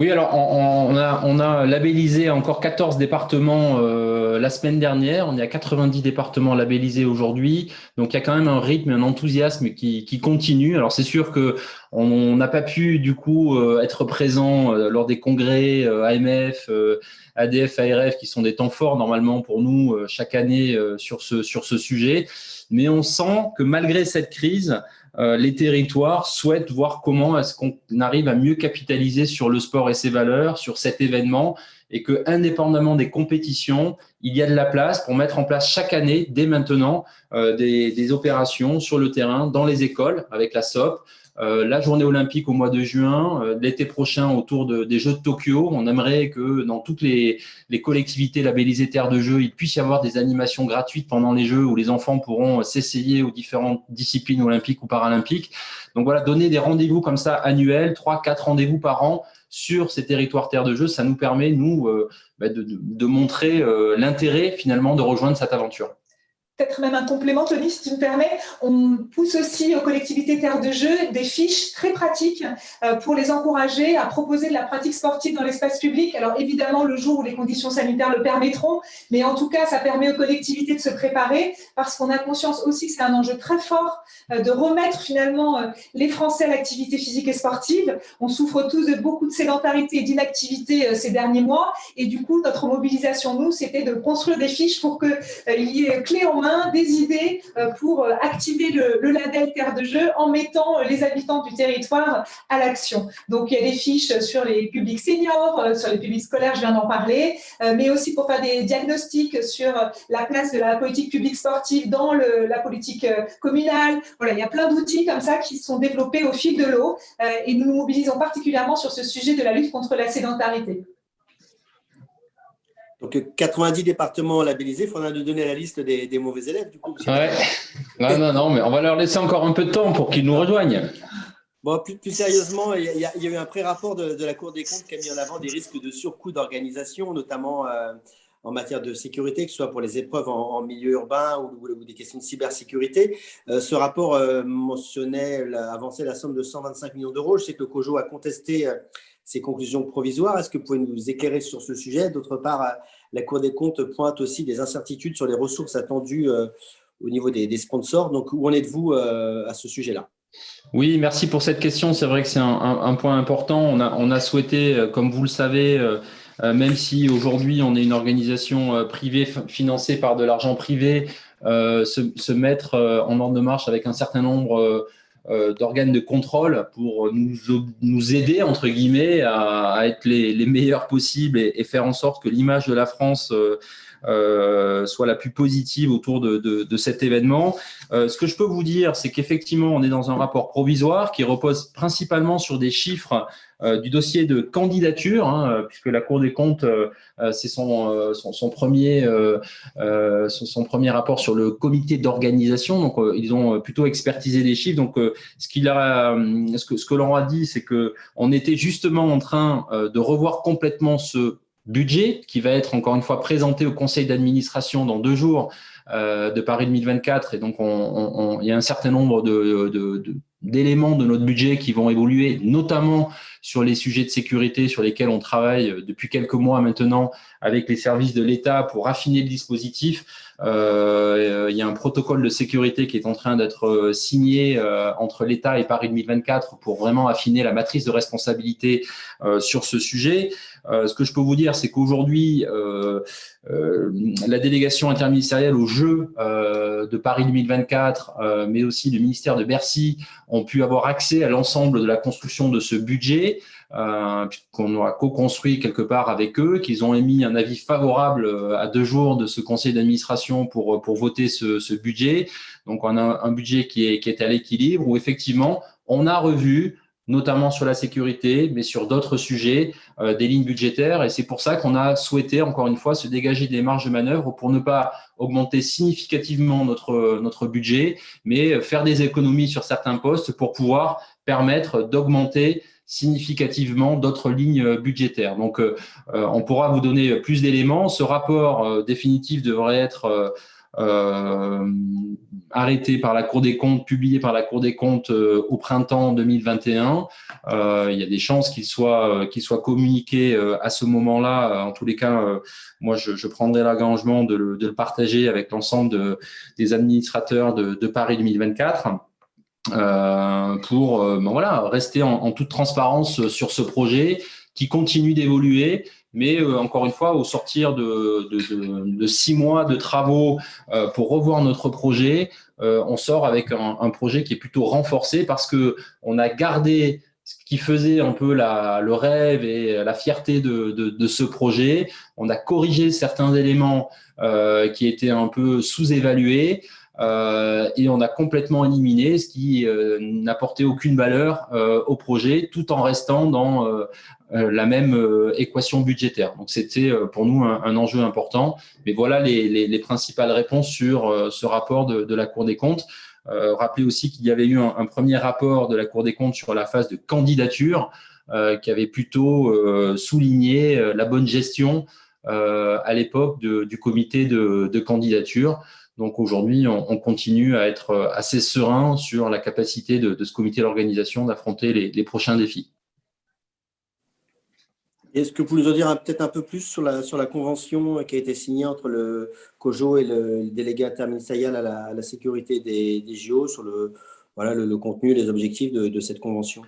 Oui, alors on, a, labellisé encore 14 départements euh, la semaine dernière. On est à 90 départements labellisés aujourd'hui. Donc il y a quand même un rythme, un enthousiasme qui, continue. Alors c'est sûr que on n'a pas pu du coup être présent lors des congrès AMF, ADF, ARF, qui sont des temps forts normalement pour nous euh, chaque année euh, sur ce, sur ce sujet. Mais on sent que malgré cette crise, les territoires souhaitent voir comment est-ce qu'on arrive à mieux capitaliser sur le sport et ses valeurs, sur cet événement, et que indépendamment des compétitions, il y a de la place pour mettre en place chaque année, dès maintenant, des, des, opérations sur le terrain, dans les écoles, avec la SOP, euh, la journée olympique au mois de juin, euh, l'été prochain autour des Jeux de Tokyo. On aimerait que dans toutes les, collectivités labellisées terres de jeux, il puisse y avoir des animations gratuites pendant les Jeux où les enfants pourront s'essayer aux différentes disciplines olympiques ou paralympiques. Donc voilà, donner des rendez-vous comme ça annuels, trois, quatre rendez-vous par an sur ces territoires terres de jeux, ça nous permet, nous, euh, bah, de, montrer l'intérêt finalement de rejoindre cette aventure peut-être même un complément, Tony, si tu me permets. On pousse aussi aux collectivités terres de jeu des fiches très pratiques euh, pour les encourager à proposer de la pratique sportive dans l'espace public. Alors évidemment, le jour où les conditions sanitaires le permettront, mais en tout cas, ça permet aux collectivités de se préparer parce qu'on a conscience aussi que c'est un enjeu très fort euh, de remettre finalement euh, les Français à l'activité physique et sportive. On souffre tous de beaucoup de sédentarité et d'inactivité ces derniers mois. Et du coup, notre mobilisation, nous, c'était de construire des fiches pour qu'il y ait clé en main des idées euh, pour euh, activer le, label Terre de Jeu en mettant euh, les habitants du territoire à l'action. Donc, il y a des fiches sur les publics seniors, sur les publics scolaires, je viens d'en parler, mais aussi pour faire des diagnostics sur la place de la politique publique sportive dans la politique communale. Voilà, il y a plein d'outils comme ça qui sont développés au fil de l'eau et nous nous mobilisons particulièrement sur ce sujet de la lutte contre la sédentarité. Donc 90 départements labellisés, il faudra nous donner la liste des, mauvais élèves du coup. Ouais. Non, non, non, mais on va leur laisser encore un peu de temps pour qu'ils nous rejoignent. Bon, plus, plus sérieusement, il y, a, eu un pré-rapport de, la Cour des comptes qui a mis en avant des risques de surcoût d'organisation, notamment euh, en matière de sécurité, que ce soit pour les épreuves en, milieu urbain ou, des questions de cybersécurité. Euh, ce rapport euh, mentionnait, avançait la somme de 125 millions d'euros. Je sais que le COJO a contesté ces conclusions provisoires. Est-ce que vous pouvez nous éclairer sur ce sujet? D'autre part, euh, la Cour des comptes pointe aussi des incertitudes sur les ressources attendues euh, au niveau des, sponsors. Donc, où en êtes-vous euh, à ce sujet-là? Oui, merci pour cette question. C'est vrai que c'est un, point important. On a, souhaité, comme vous le savez, même si aujourd'hui on est une organisation privée financée par de l'argent privé, se, se, mettre en ordre de marche avec un certain nombre d'organes de contrôle pour nous, nous, aider, entre guillemets, à, être les, meilleurs possibles et, faire en sorte que l'image de la France euh, euh, soit la plus positive autour de, de, de cet événement. Euh, ce que je peux vous dire, c'est qu'effectivement, on est dans un rapport provisoire qui repose principalement sur des chiffres euh, du dossier de candidature, hein, puisque la Cour des comptes, c'est son, son, son, premier, son, premier rapport sur le comité d'organisation. Donc, ils ont plutôt expertisé les chiffres. Donc, ce, qu'il a, ce que, ce que l'on a dit, c'est que on était justement en train de revoir complètement ce budget qui va être encore une fois présenté au conseil d'administration dans deux jours euh, de Paris 2024. Et donc, on, il y a un certain nombre de, d'éléments de notre budget qui vont évoluer, notamment sur les sujets de sécurité sur lesquels on travaille depuis quelques mois maintenant avec les services de l'État pour affiner le dispositif. Euh, il y a un protocole de sécurité qui est en train d'être euh, signé euh, entre l'État et Paris 2024 pour vraiment affiner la matrice de responsabilité sur ce sujet. ce que je peux vous dire, c'est qu'aujourd'hui, la délégation interministérielle aux Jeux de Paris 2024, mais aussi le ministère de Bercy, ont pu avoir accès à l'ensemble de la construction de ce budget euh, qu'on aura co-construit quelque part avec eux, qu'ils ont émis un avis favorable euh, à deux jours de ce conseil d'administration pour, pour voter ce, ce, budget. Donc, on a un budget qui est, qui est à l'équilibre où effectivement, on a revu notamment sur la sécurité, mais sur d'autres sujets, euh, des lignes budgétaires. Et c'est pour ça qu'on a souhaité, encore une fois, se dégager des marges de manœuvre pour ne pas augmenter significativement notre, notre budget, mais faire des économies sur certains postes pour pouvoir permettre d'augmenter significativement d'autres lignes budgétaires. Donc, euh, euh, on pourra vous donner plus d'éléments. Ce rapport euh, définitif devrait être arrêté par la Cour des comptes, publié par la Cour des comptes au printemps 2021. il y a des chances qu'il soit, qu'il soit communiqué à ce moment-là. En tous les cas, moi, je, prendrai l'engagement de, le, partager avec l'ensemble de, des administrateurs de, de Paris 2024. Euh, pour euh, ben voilà, rester en, toute transparence sur ce projet, qui continue d'évoluer, mais encore une fois, au sortir de, six mois de travaux pour revoir notre projet, on sort avec un, projet qui est plutôt renforcé parce que on a gardé ce qui faisait un peu le rêve et la fierté de, ce projet. On a corrigé certains éléments euh, qui étaient un peu sous-évalués. Euh, et on a complètement éliminé ce qui euh, n'apportait aucune valeur euh, au projet, tout en restant dans la même équation budgétaire. Donc c'était pour nous un, enjeu important. Mais voilà les, les, les principales réponses sur ce rapport de, la Cour des comptes. Rappelez aussi qu'il y avait eu un, premier rapport de la Cour des comptes sur la phase de candidature qui avait plutôt souligné la bonne gestion à l'époque du comité de candidature. Donc aujourd'hui, on, on, continue à être assez serein sur la capacité de, ce comité d'organisation d'affronter les, prochains défis. Est-ce que vous pouvez nous en dire peut-être un peu plus sur la, sur la convention qui a été signée entre le COJO et le, délégué interministériel à la, à la sécurité des, JO, sur le, voilà, le, contenu, les objectifs de, cette convention?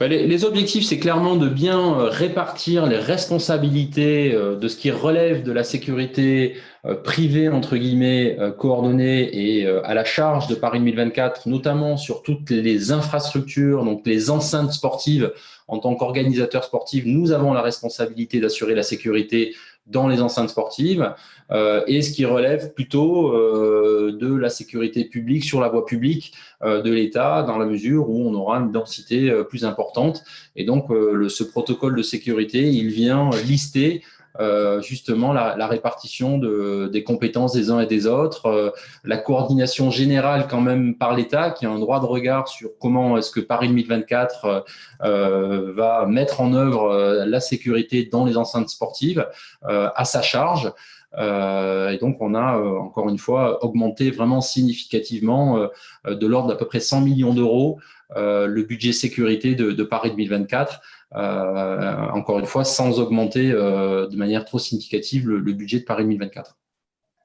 Les, les, objectifs, c'est clairement de bien euh, répartir les responsabilités euh, de ce qui relève de la sécurité euh, privée, entre guillemets, coordonnée et à la charge de Paris 2024, notamment sur toutes les infrastructures, donc les enceintes sportives. En tant qu'organisateur sportif, nous avons la responsabilité d'assurer la sécurité dans les enceintes sportives euh, et ce qui relève plutôt euh, de la sécurité publique sur la voie publique euh, de l'État dans la mesure où on aura une densité plus importante. Et donc, le, ce protocole de sécurité, il vient lister euh, justement la, la, répartition de, des compétences des uns et des autres, euh, la coordination générale quand même par l'État qui a un droit de regard sur comment est-ce que Paris 2024 euh, euh, va mettre en œuvre euh, la sécurité dans les enceintes sportives à sa charge. et donc, on a encore une fois augmenté vraiment significativement de l'ordre d'à peu près 100 millions d'euros le budget sécurité de, de Paris 2024 euh, encore une fois, sans augmenter euh, de manière trop significative le, le, budget de Paris 2024.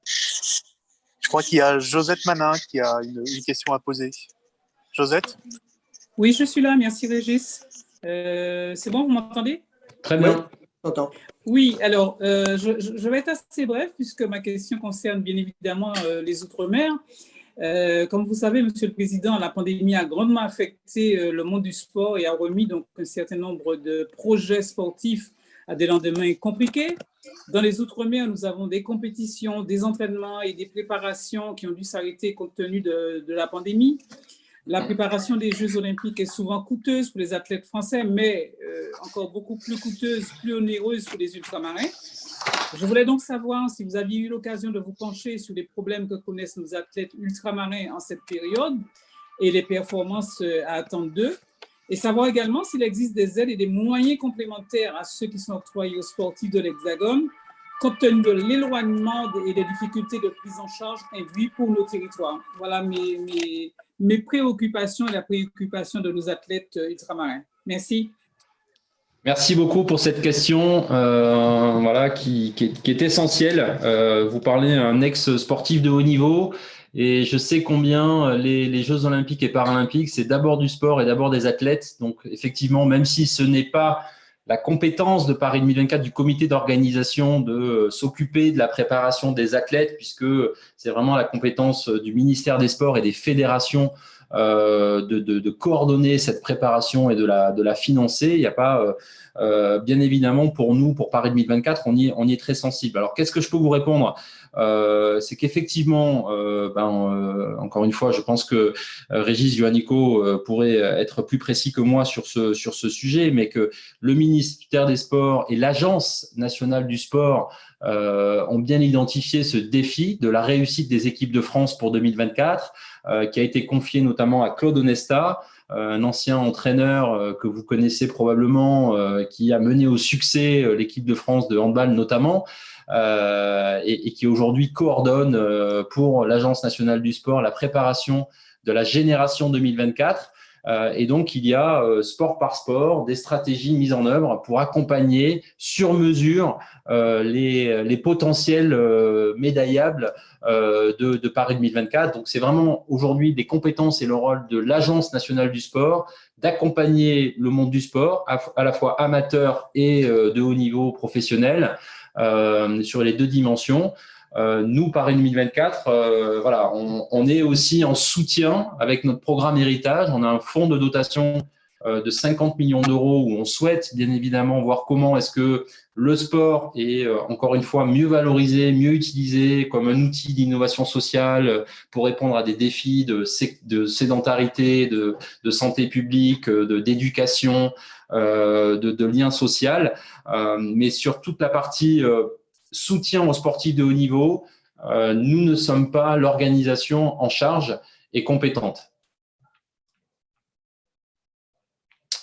Je crois qu'il y a Josette Manin qui a une, une, question à poser. Josette? Oui, je suis là. Merci, Régis. Euh, C'est bon, vous m'entendez? Très bien. Oui, oui alors, euh, je, je, vais être assez bref puisque ma question concerne bien évidemment euh, les Outre-mer. Euh, comme vous savez, Monsieur le Président, la pandémie a grandement affecté euh, le monde du sport et a remis donc un certain nombre de projets sportifs à des lendemains compliqués. Dans les Outre-mer, nous avons des compétitions, des entraînements et des préparations qui ont dû s'arrêter compte tenu de, la pandémie. La préparation des Jeux olympiques est souvent coûteuse pour les athlètes français, mais euh, encore beaucoup plus coûteuse, plus onéreuse pour les ultramarins. Je voulais donc savoir si vous aviez eu l'occasion de vous pencher sur les problèmes que connaissent nos athlètes ultramarins en cette période et les performances euh, à attendre d'eux, et savoir également s'il existe des aides et des moyens complémentaires à ceux qui sont octroyés aux sportifs de l'Hexagone, compte tenu de l'éloignement et des difficultés de prise en charge induits pour nos territoires. Voilà mes, mes, mes préoccupations et la préoccupation de nos athlètes euh, ultramarins. Merci. Merci beaucoup pour cette question euh, voilà, qui, qui, est, qui, est, essentielle. Euh, vous parlez un ex-sportif de haut niveau et je sais combien les, les Jeux olympiques et paralympiques, c'est d'abord du sport et d'abord des athlètes. Donc effectivement, même si ce n'est pas la compétence de Paris 2024 du comité d'organisation de s'occuper de la préparation des athlètes, puisque c'est vraiment la compétence du ministère des Sports et des fédérations euh, de, de, de, coordonner cette préparation et de la, de la financer. Il n'y a pas, euh, euh, bien évidemment, pour nous, pour Paris 2024, on y, on y est très sensible. Alors, qu'est-ce que je peux vous répondre? Euh, C'est qu'effectivement, euh, ben, encore une fois, je pense que Régis Joannico pourrait être plus précis que moi sur ce, sur ce sujet, mais que le ministère des Sports et l'Agence nationale du sport euh, ont bien identifié ce défi de la réussite des équipes de France pour 2024. Euh, qui a été confié notamment à Claude Onesta, euh, un ancien entraîneur euh, que vous connaissez probablement, qui a mené au succès l'équipe de France de handball notamment. Et, qui aujourd'hui coordonne pour l'Agence nationale du sport la préparation de la génération 2024. Et donc, il y a sport par sport des stratégies mises en œuvre pour accompagner sur mesure les, les, potentiels médaillables de, de, Paris 2024. Donc, c'est vraiment aujourd'hui des compétences et le rôle de l'Agence nationale du sport d'accompagner le monde du sport, à, la fois amateur et de haut niveau professionnel, sur les deux dimensions. Euh, nous, Paris 2024, euh, voilà, on, on, est aussi en soutien avec notre programme héritage. On a un fonds de dotation euh, de 50 millions d'euros où on souhaite bien évidemment voir comment est-ce que le sport est encore une fois mieux valorisé, mieux utilisé comme un outil d'innovation sociale pour répondre à des défis de, de sédentarité, de, de, santé publique, d'éducation, de, de, lien social, mais sur toute la partie soutien aux sportifs de haut niveau, euh, nous ne sommes pas l'organisation en charge et compétente.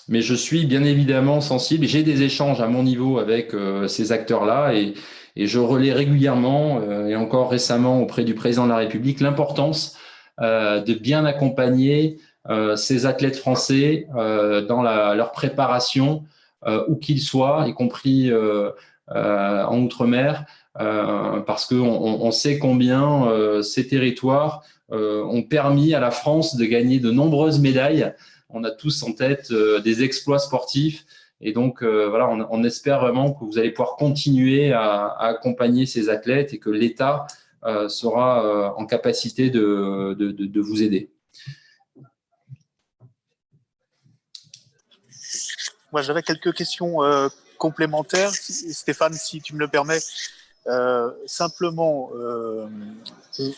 Mais je suis bien évidemment sensible. J'ai des échanges à mon niveau avec euh, ces acteurs-là et, je relais régulièrement euh, et encore récemment auprès du président de la République l'importance de bien accompagner ces athlètes français dans leur préparation, où qu'ils soient, y compris en Outre-mer, euh, parce qu'on on sait combien euh, ces territoires ont permis à la France de gagner de nombreuses médailles. On a tous en tête des exploits sportifs. Et donc, voilà, on, espère vraiment que vous allez pouvoir continuer à, accompagner ces athlètes et que l'État sera en capacité de, vous aider. Moi, j'avais quelques questions complémentaire, Stéphane, si tu me le permets. Euh, simplement, euh,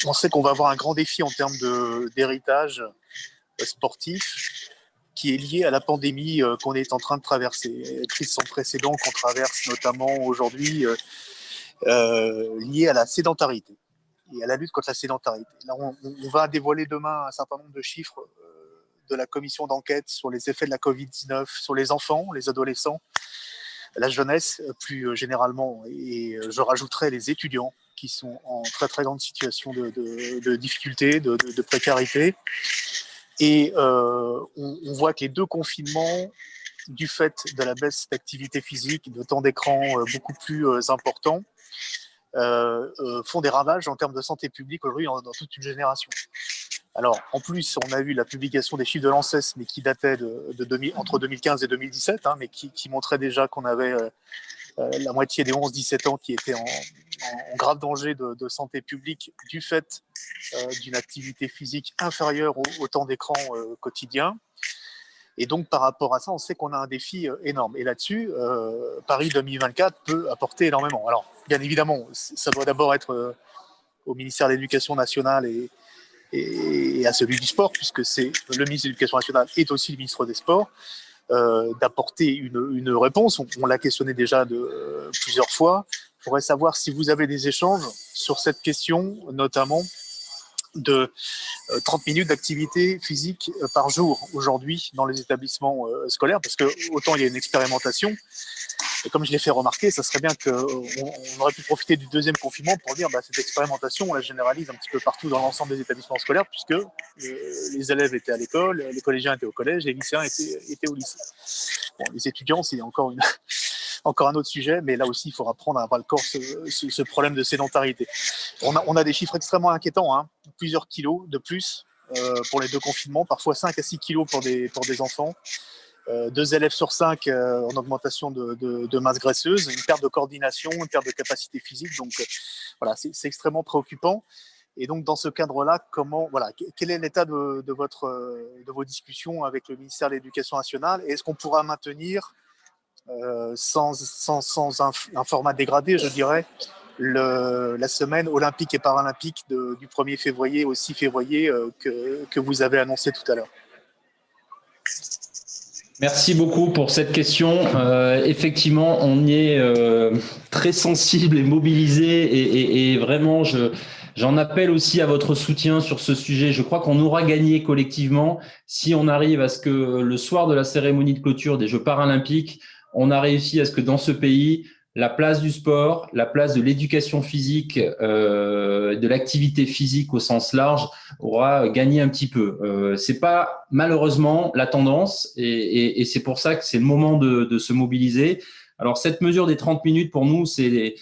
on sait qu'on va avoir un grand défi en termes d'héritage sportif qui est lié à la pandémie euh, qu'on est en train de traverser, crise sans précédent qu'on traverse notamment aujourd'hui, liée à la sédentarité et à la lutte contre la sédentarité. Là, on, on va dévoiler demain un certain nombre de chiffres de la commission d'enquête sur les effets de la Covid-19 sur les enfants, les adolescents la jeunesse plus euh, généralement. Et euh, je rajouterai les étudiants qui sont en très très grande situation de, difficulté, de, précarité. Et euh, on, voit que les deux confinements, du fait de la baisse d'activité physique, de temps d'écran beaucoup plus important, font des ravages en termes de santé publique aujourd'hui dans toute une génération. Alors, en plus, on a eu la publication des chiffres de l'ANSES, mais qui dataient de, entre 2015 et 2017, hein, mais qui, qui montrait déjà qu'on avait euh, euh, la moitié des 11-17 ans qui étaient en, grave danger de, santé publique du fait euh, d'une activité physique inférieure au, temps d'écran quotidien. Et donc, par rapport à ça, on sait qu'on a un défi énorme. Et là-dessus, Paris 2024 peut apporter énormément. Alors, bien évidemment, ça doit d'abord être au ministère de l'Éducation nationale et, et, à celui du sport, puisque c'est le ministre de l'Éducation nationale est aussi le ministre des Sports, euh, d'apporter une, une, réponse. On, l'a questionné déjà de, euh, plusieurs fois. Je pourrais savoir si vous avez des échanges sur cette question, notamment de 30 euh, minutes d'activité physique euh, par jour aujourd'hui dans les établissements scolaires, parce que autant il y a une expérimentation, et comme je l'ai fait remarquer, ça serait bien qu'on on aurait pu profiter du deuxième confinement pour dire bah, cette expérimentation, on la généralise un petit peu partout dans l'ensemble des établissements scolaires, puisque euh, les élèves étaient à l'école, les collégiens étaient au collège, les lycéens étaient, étaient au lycée. Bon, les étudiants, c'est encore, une, encore un autre sujet, mais là aussi, il faudra prendre à bras le corps ce, ce, problème de sédentarité. On a, on a, des chiffres extrêmement inquiétants, hein, plusieurs kilos de plus euh, pour les deux confinements, parfois 5 à 6 kilos pour des, pour des enfants. Euh, deux élèves sur cinq euh, en augmentation de, masse graisseuse, une perte de coordination, une perte de capacité physique. Donc euh, voilà, c'est extrêmement préoccupant. Et donc dans ce cadre-là, comment voilà, quel est l'état de, votre de vos discussions avec le ministère de l'Éducation nationale? Est-ce qu'on pourra maintenir sans, sans, un, format dégradé, je dirais, la semaine olympique et paralympique du 1er février au 6 février que, que vous avez annoncé tout à l'heure? Merci beaucoup pour cette question. Euh, effectivement, on y est euh, très sensible et mobilisé et, vraiment, je, j'en appelle aussi à votre soutien sur ce sujet. Je crois qu'on aura gagné collectivement si on arrive à ce que le soir de la cérémonie de clôture des Jeux paralympiques, on a réussi à ce que dans ce pays, la place du sport, la place de l'éducation physique, euh, de l'activité physique au sens large aura gagné un petit peu. Euh, c'est pas malheureusement la tendance et, c'est pour ça que c'est le moment de, se mobiliser. Alors cette mesure des 30 minutes pour nous, c'est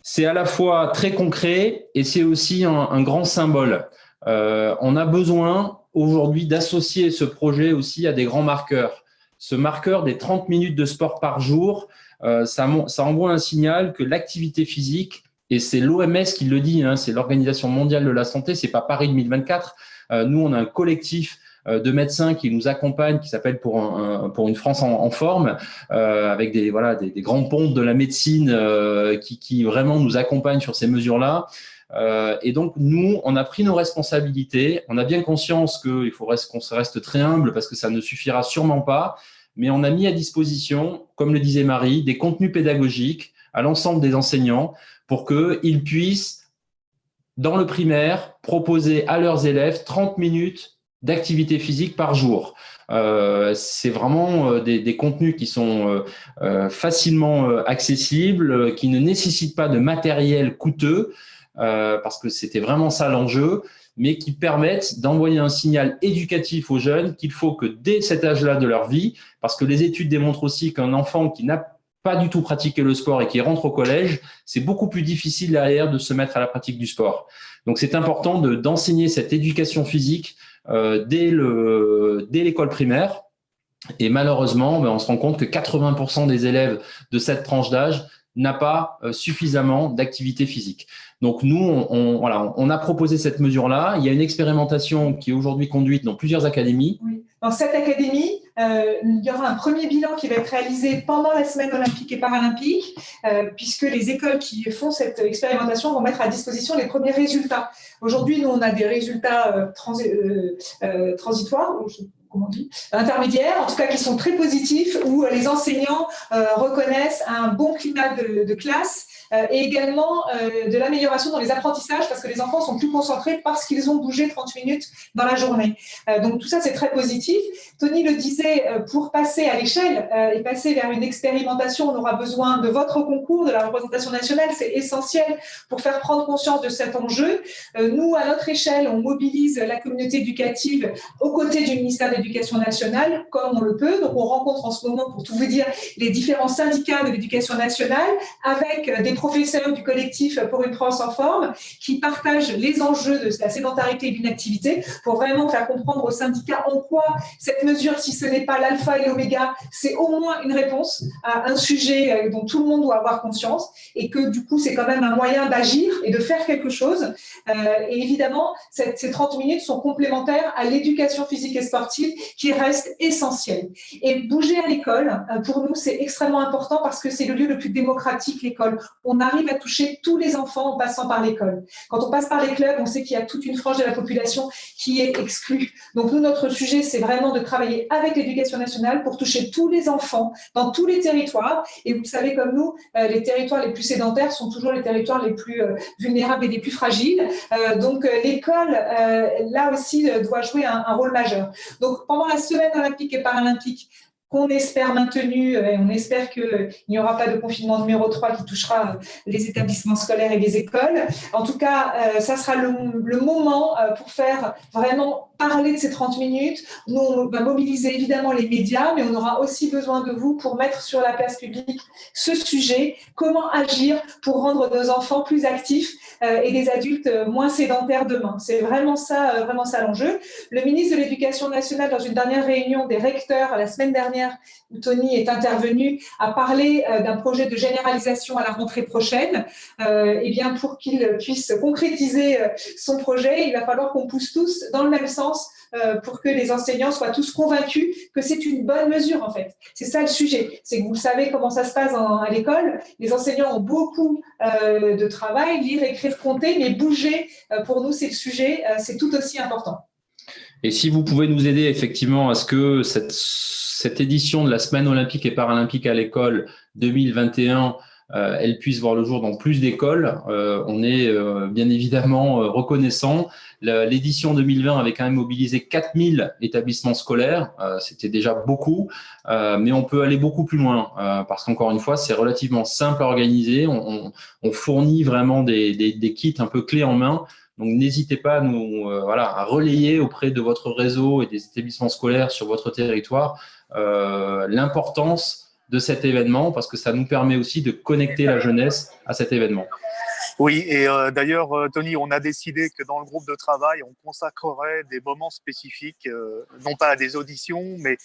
c'est à la fois très concret et c'est aussi un, grand symbole. Euh, on a besoin aujourd'hui d'associer ce projet aussi à des grands marqueurs. Ce marqueur des 30 minutes de sport par jour, euh, ça, ça, envoie un signal que l'activité physique, et c'est l'OMS qui le dit, hein, c'est l'Organisation mondiale de la santé, c'est pas Paris 2024. Euh, nous, on a un collectif euh, de médecins qui nous accompagnent, qui s'appelle pour, un, pour une France en, forme, euh, avec des, voilà, des, grands ponts de la médecine euh, qui, qui, vraiment nous accompagnent sur ces mesures-là. Euh, et donc, nous, on a pris nos responsabilités. On a bien conscience qu'il faudrait qu'on se reste très humble parce que ça ne suffira sûrement pas mais on a mis à disposition, comme le disait Marie, des contenus pédagogiques à l'ensemble des enseignants pour qu'ils puissent, dans le primaire, proposer à leurs élèves 30 minutes d'activité physique par jour. Euh, c'est vraiment euh, des, contenus qui sont euh, facilement accessibles, qui ne nécessitent pas de matériel coûteux, parce que c'était vraiment ça l'enjeu mais qui permettent d'envoyer un signal éducatif aux jeunes qu'il faut que dès cet âge-là de leur vie, parce que les études démontrent aussi qu'un enfant qui n'a pas du tout pratiqué le sport et qui rentre au collège, c'est beaucoup plus difficile derrière de se mettre à la pratique du sport. Donc c'est important d'enseigner cette éducation physique euh, dès l'école primaire. Et malheureusement, ben, on se rend compte que 80% des élèves de cette tranche d'âge n'a pas euh, suffisamment d'activité physique. Donc nous, on, voilà, on a proposé cette mesure-là. Il y a une expérimentation qui est aujourd'hui conduite dans plusieurs académies. Dans cette académie, euh, il y aura un premier bilan qui va être réalisé pendant la semaine olympique et paralympique, euh, puisque les écoles qui font cette expérimentation vont mettre à disposition les premiers résultats. Aujourd'hui, nous, on a des résultats transitoires, intermédiaires, en tout cas qui sont très positifs, où les enseignants euh, reconnaissent un bon climat de classe et également euh, de l'amélioration dans les apprentissages parce que les enfants sont plus concentrés parce qu'ils ont bougé 30 minutes dans la journée. Euh, donc tout ça, c'est très positif. Tony le disait, pour passer à l'échelle et passer vers une expérimentation, on aura besoin de votre concours, de la représentation nationale. C'est essentiel pour faire prendre conscience de cet enjeu. Nous, à notre échelle, on mobilise la communauté éducative aux côtés du ministère de l'Éducation nationale, comme on le peut. Donc on rencontre en ce moment, pour tout vous dire, les différents syndicats de l'éducation nationale avec des professeurs du collectif pour une France en forme qui partagent les enjeux de la sédentarité et l'inactivité pour vraiment faire comprendre aux syndicats en quoi cette mesure, si ce n'est pas l'alpha et l'oméga, c'est au moins une réponse à un sujet euh, dont tout le monde doit avoir conscience et que du coup, c'est quand même un moyen d'agir et de faire quelque chose. Euh, et évidemment, ces 30 minutes sont complémentaires à l'éducation physique et sportive qui reste essentielle. Et bouger à l'école, euh, pour nous, c'est extrêmement important parce que c'est le lieu le plus démocratique, l'école on arrive à toucher tous les enfants en passant par l'école. Quand on passe par les clubs, on sait qu'il y a toute une frange de la population qui est exclue. Donc nous, notre sujet, c'est vraiment de travailler avec l'éducation nationale pour toucher tous les enfants dans tous les territoires. Et vous savez, comme nous, euh, les territoires les plus sédentaires sont toujours les territoires les plus euh, vulnérables et les plus fragiles. Euh, donc l'école, là aussi, doit jouer un, un rôle majeur. Donc pendant la semaine olympique et paralympique, qu'on espère maintenu, euh, on espère qu'il n'y aura pas de confinement numéro 3 qui touchera euh, les établissements scolaires et les écoles. En tout cas, euh, ça sera le, le moment pour faire vraiment parler de ces 30 minutes. Nous, on va mobiliser évidemment les médias, mais on aura aussi besoin de vous pour mettre sur la place publique ce sujet, comment agir pour rendre nos enfants plus actifs euh, et des adultes euh, moins sédentaires demain? C'est vraiment ça, euh, vraiment ça l'enjeu. Le ministre de l'Éducation nationale, dans une dernière réunion des recteurs la semaine dernière, où Tony est intervenu, a parlé d'un projet de généralisation à la rentrée prochaine. et eh bien, pour qu'il puisse concrétiser son projet, il va falloir qu'on pousse tous dans le même sens euh, pour que les enseignants soient tous convaincus que c'est une bonne mesure en fait. C'est ça le sujet. C'est que vous savez comment ça se passe à l'école. Les enseignants ont beaucoup euh, de travail, lire, écrire, compter, mais bouger, euh, pour nous, c'est le sujet, c'est tout aussi important. Et si vous pouvez nous aider effectivement à ce que cette, cette édition de la semaine olympique et paralympique à l'école 2021 elle puisse voir le jour dans plus d'écoles. on est bien évidemment reconnaissant. L'édition 2020 avait quand même mobilisé 4000 établissements scolaires. C'était déjà beaucoup, mais on peut aller beaucoup plus loin parce qu'encore une fois, c'est relativement simple à organiser. On, on, fournit vraiment des, des, des kits un peu clés en main donc n'hésitez pas à nous euh, voilà à relayer auprès de votre réseau et des établissements scolaires sur votre territoire euh, l'importance de cet événement parce que ça nous permet aussi de connecter la jeunesse à cet événement. Oui, et euh, d'ailleurs, Tony, on a décidé que dans le groupe de travail, on consacrerait des moments spécifiques, non pas à des auditions, mais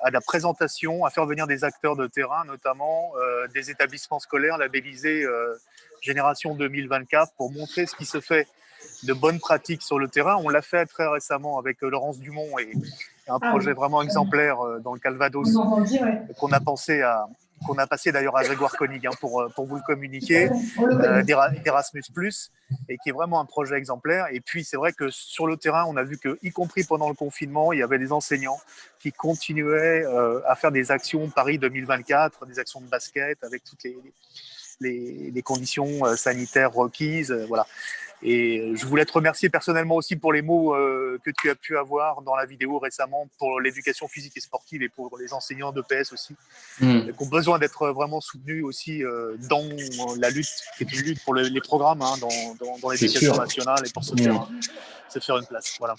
à la présentation, à faire venir des acteurs de terrain, notamment des établissements scolaires labellisés Génération 2024, pour montrer ce qui se fait de bonnes pratiques sur le terrain. On l'a fait très récemment avec euh, Laurence Dumont et un ah projet vraiment exemplaire euh, dans le Calvados qu'on a pensé à qu'on a passé d'ailleurs à Grégoire Koenig hein, pour, euh, pour vous le communiquer, d'Erasmus Plus, et qui est vraiment un projet exemplaire. Et puis c'est vrai que sur le terrain, on a vu que, y compris pendant le confinement, il y avait des enseignants qui continuaient à faire des actions Paris 2024, des actions de basket avec toutes les, les, les conditions sanitaires requises. Voilà. Et je voulais te remercier personnellement aussi pour les mots euh, que tu as pu avoir dans la vidéo récemment pour l'éducation physique et sportive et pour les enseignants de PS aussi, hmm. qui ont besoin d'être vraiment soutenus aussi euh, dans la lutte, qui est une lutte pour les programmes hein, dans, dans, l'éducation nationale et pour se, faire, hmm. se faire une place. Voilà.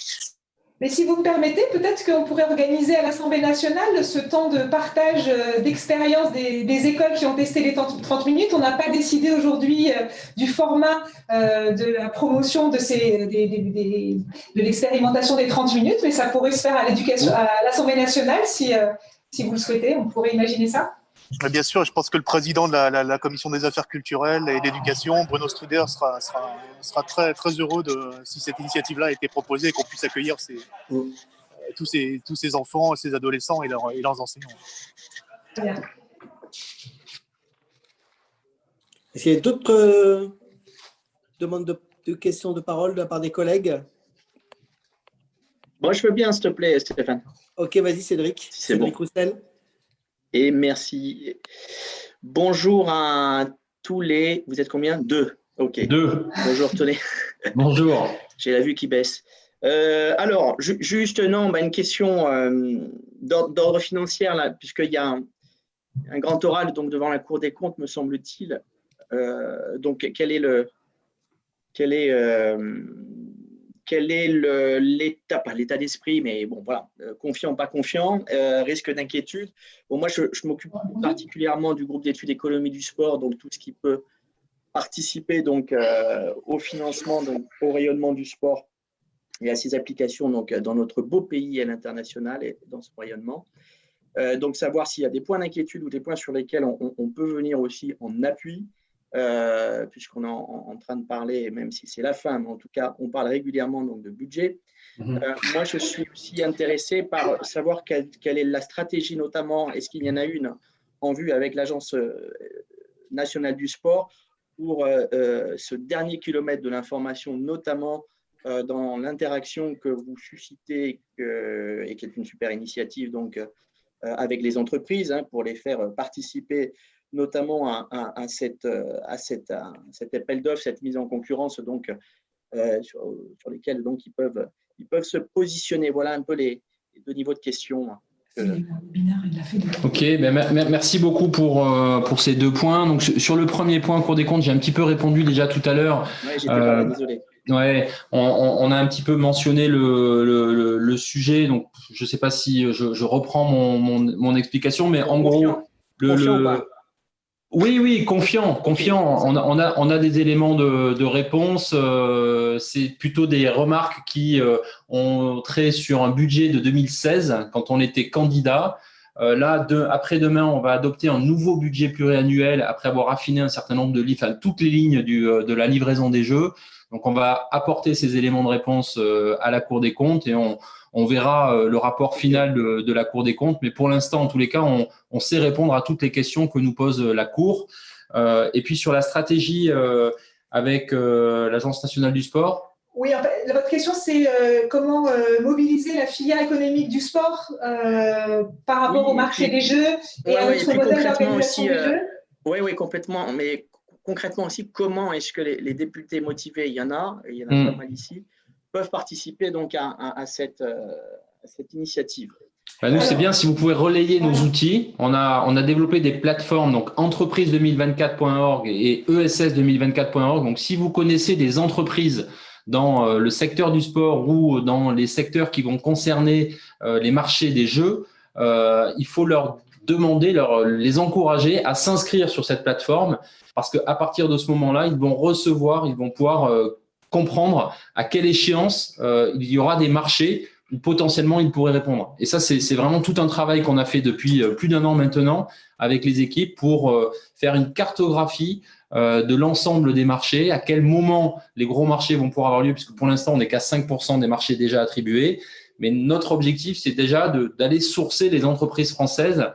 Mais si vous me permettez, peut-être qu'on pourrait organiser à l'Assemblée nationale ce temps de partage euh, d'expérience des, écoles qui ont testé les 30 minutes. On n'a pas décidé aujourd'hui euh, du format euh, de la promotion de, ces, de l'expérimentation des 30 minutes, mais ça pourrait se faire à l'Assemblée nationale si, si vous le souhaitez. On pourrait imaginer ça. Bien sûr, je pense que le président de la, commission des affaires culturelles et d'éducation, Bruno Struder, sera, sera, très, très heureux de, si cette initiative-là a été proposée et qu'on puisse accueillir mm. tous, ces, tous ces enfants, ces adolescents et, leurs enseignants. Est-ce qu'il y a d'autres euh, demandes de, questions de parole de la part des collègues? Moi, je veux bien, s'il te plaît, Stéphane. Ok, vas-y, Cédric. Cédric Roussel et merci. Bonjour à tous les. Vous êtes combien? Deux. Ok. Deux. Bonjour, Tony. Bonjour. J'ai la vue qui baisse. Euh, alors, juste, non, bah, une question euh, d'ordre financier, là, puisqu'il y a un, grand oral donc, devant la Cour des comptes, me semble-t-il. Euh, donc, quel est le. Quel est quel est l'état, d'esprit, mais bon, voilà, euh, confiant, pas confiant, euh, risque d'inquiétude. Moi, je, m'occupe particulièrement du groupe d'études économie du sport, donc tout ce qui peut participer donc euh, au financement, au rayonnement du sport et à ses applications donc dans notre beau pays et à l'international et dans ce rayonnement. donc, savoir s'il y a des points d'inquiétude ou des points sur lesquels on peut venir aussi en appui euh, puisqu'on est en, train de parler, même si c'est la fin, mais en tout cas, on parle régulièrement donc, de budget. Mhm. Euh, moi, je suis aussi intéressé par savoir quelle, est la stratégie, notamment, est-ce qu'il y en a une en vue avec l'Agence euh, nationale du sport pour ce dernier kilomètre de l'information, notamment dans l'interaction que vous suscitez et qui est une super initiative donc, avec les entreprises hein, pour les faire participer notamment à, cette, à, cette, cet appel d'offres, cette mise en concurrence donc, euh, sur, sur, lesquels donc, ils, peuvent, ils peuvent se positionner. Voilà un peu les, deux niveaux de questions. Ok, ben, merci beaucoup pour, euh, pour ces deux points. Donc, sur le premier point, cours des comptes, j'ai un petit peu répondu déjà tout à l'heure. Ouais, euh, désolé. Ouais, on, a un petit peu mentionné le, le, le, sujet, donc je ne sais pas si je, je reprends mon, mon, mon, explication, mais en gros, le, oui, oui, confiant, confiant. On a, on a, on a des éléments de, de réponse. Euh, c'est plutôt des remarques qui euh, ont trait sur un budget de 2016 quand on était candidat. Euh, là, après-demain, on va adopter un nouveau budget pluriannuel après avoir affiné un certain nombre de livres, enfin, toutes les lignes du, de la livraison des jeux. Donc, on va apporter ces éléments de réponse à la Cour des comptes et on, on verra euh, le rapport final de, la Cour des comptes, mais pour l'instant, en tous les cas, on, sait répondre à toutes les questions que nous pose euh, la Cour. Euh, et puis sur la stratégie avec l'Agence nationale du sport, oui, votre question, c'est comment mobiliser la filière économique du sport par rapport au marché des jeux et à notre modèle d'organisation des jeux Oui, oui, complètement. Mais concrètement aussi, comment est-ce que les, députés motivés, il y en a, et il y en a hmm. pas mal ici, peuvent participer donc à, cette, cette initiative bah, nous, c'est bien si vous pouvez relayer nos outils. On a, on a développé des plateformes, donc entreprise2024.org et ess2024.org. Donc, si vous connaissez des entreprises dans euh, le secteur du sport ou dans les secteurs qui vont concerner euh, les marchés des jeux, euh, il faut leur demander, leur, les encourager à s'inscrire sur cette plateforme parce qu'à partir de ce moment-là, ils vont recevoir, ils vont pouvoir comprendre à quelle échéance il y aura des marchés potentiellement il pourrait répondre. Et ça, c'est vraiment tout un travail qu'on a fait depuis euh, plus d'un an maintenant avec les équipes pour euh, faire une cartographie euh, de l'ensemble des marchés, à quel moment les gros marchés vont pouvoir avoir lieu, puisque pour l'instant, on n'est qu'à 5% des marchés déjà attribués. Mais notre objectif, c'est déjà d'aller sourcer les entreprises françaises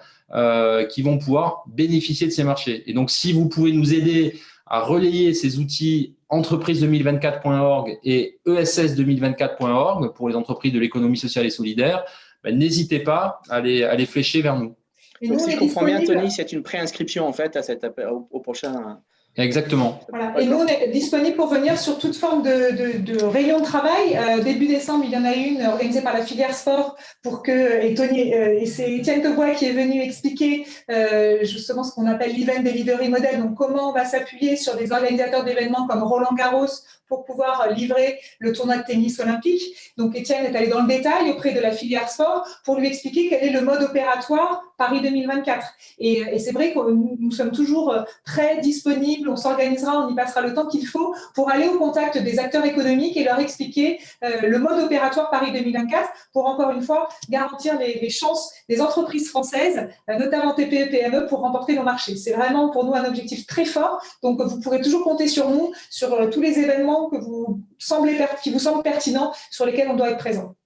qui vont pouvoir bénéficier de ces marchés. Et donc, si vous pouvez nous aider à relayer ces outils entreprise2024.org et ess2024.org pour les entreprises de l'économie sociale et solidaire, ben, n'hésitez pas à les, à les, flécher vers nous. Donc, si je comprends bien, Tony, c'est une préinscription en fait à cette, au prochain Exactement. Et nous, on est disponible pour venir sur toute forme de, de, réunion de travail. Euh, début décembre, il y en a une organisée par la filière sport pour que, et Tony, euh, et c'est Étienne Tebois qui est venu expliquer euh, justement ce qu'on appelle l'event delivery model. Donc, comment on va s'appuyer sur des organisateurs d'événements comme Roland Garros pour pouvoir livrer le tournoi de tennis olympique. Donc, Étienne est allé dans le détail auprès de la filière sport pour lui expliquer quel est le mode opératoire Paris 2024. Et, et c'est vrai que nous, sommes toujours très disponibles, on s'organisera, on y passera le temps qu'il faut pour aller au contact des acteurs économiques et leur expliquer euh, le mode opératoire Paris 2024 pour encore une fois garantir les, chances des entreprises françaises, euh, notamment TPE, PME, pour remporter nos marchés. C'est vraiment pour nous un objectif très fort. Donc, vous pourrez toujours compter sur nous, sur euh, tous les événements que vous semblez, qui vous semblent pertinents, sur lesquels on doit être présent.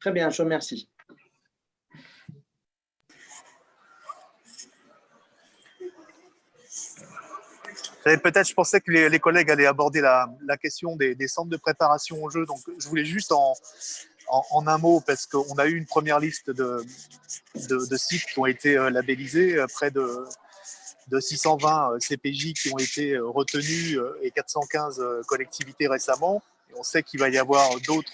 Très bien, je vous remercie. Peut-être, je pensais que les, collègues allaient aborder la, question des, centres de préparation au jeu. Donc, je voulais juste en, en, un mot, parce qu'on a eu une première liste de, de, sites qui ont été euh, labellisés, euh, près de de 620 euh, CPJ qui ont été euh, retenus euh, et 415 collectivités récemment. on sait qu'il va y avoir d'autres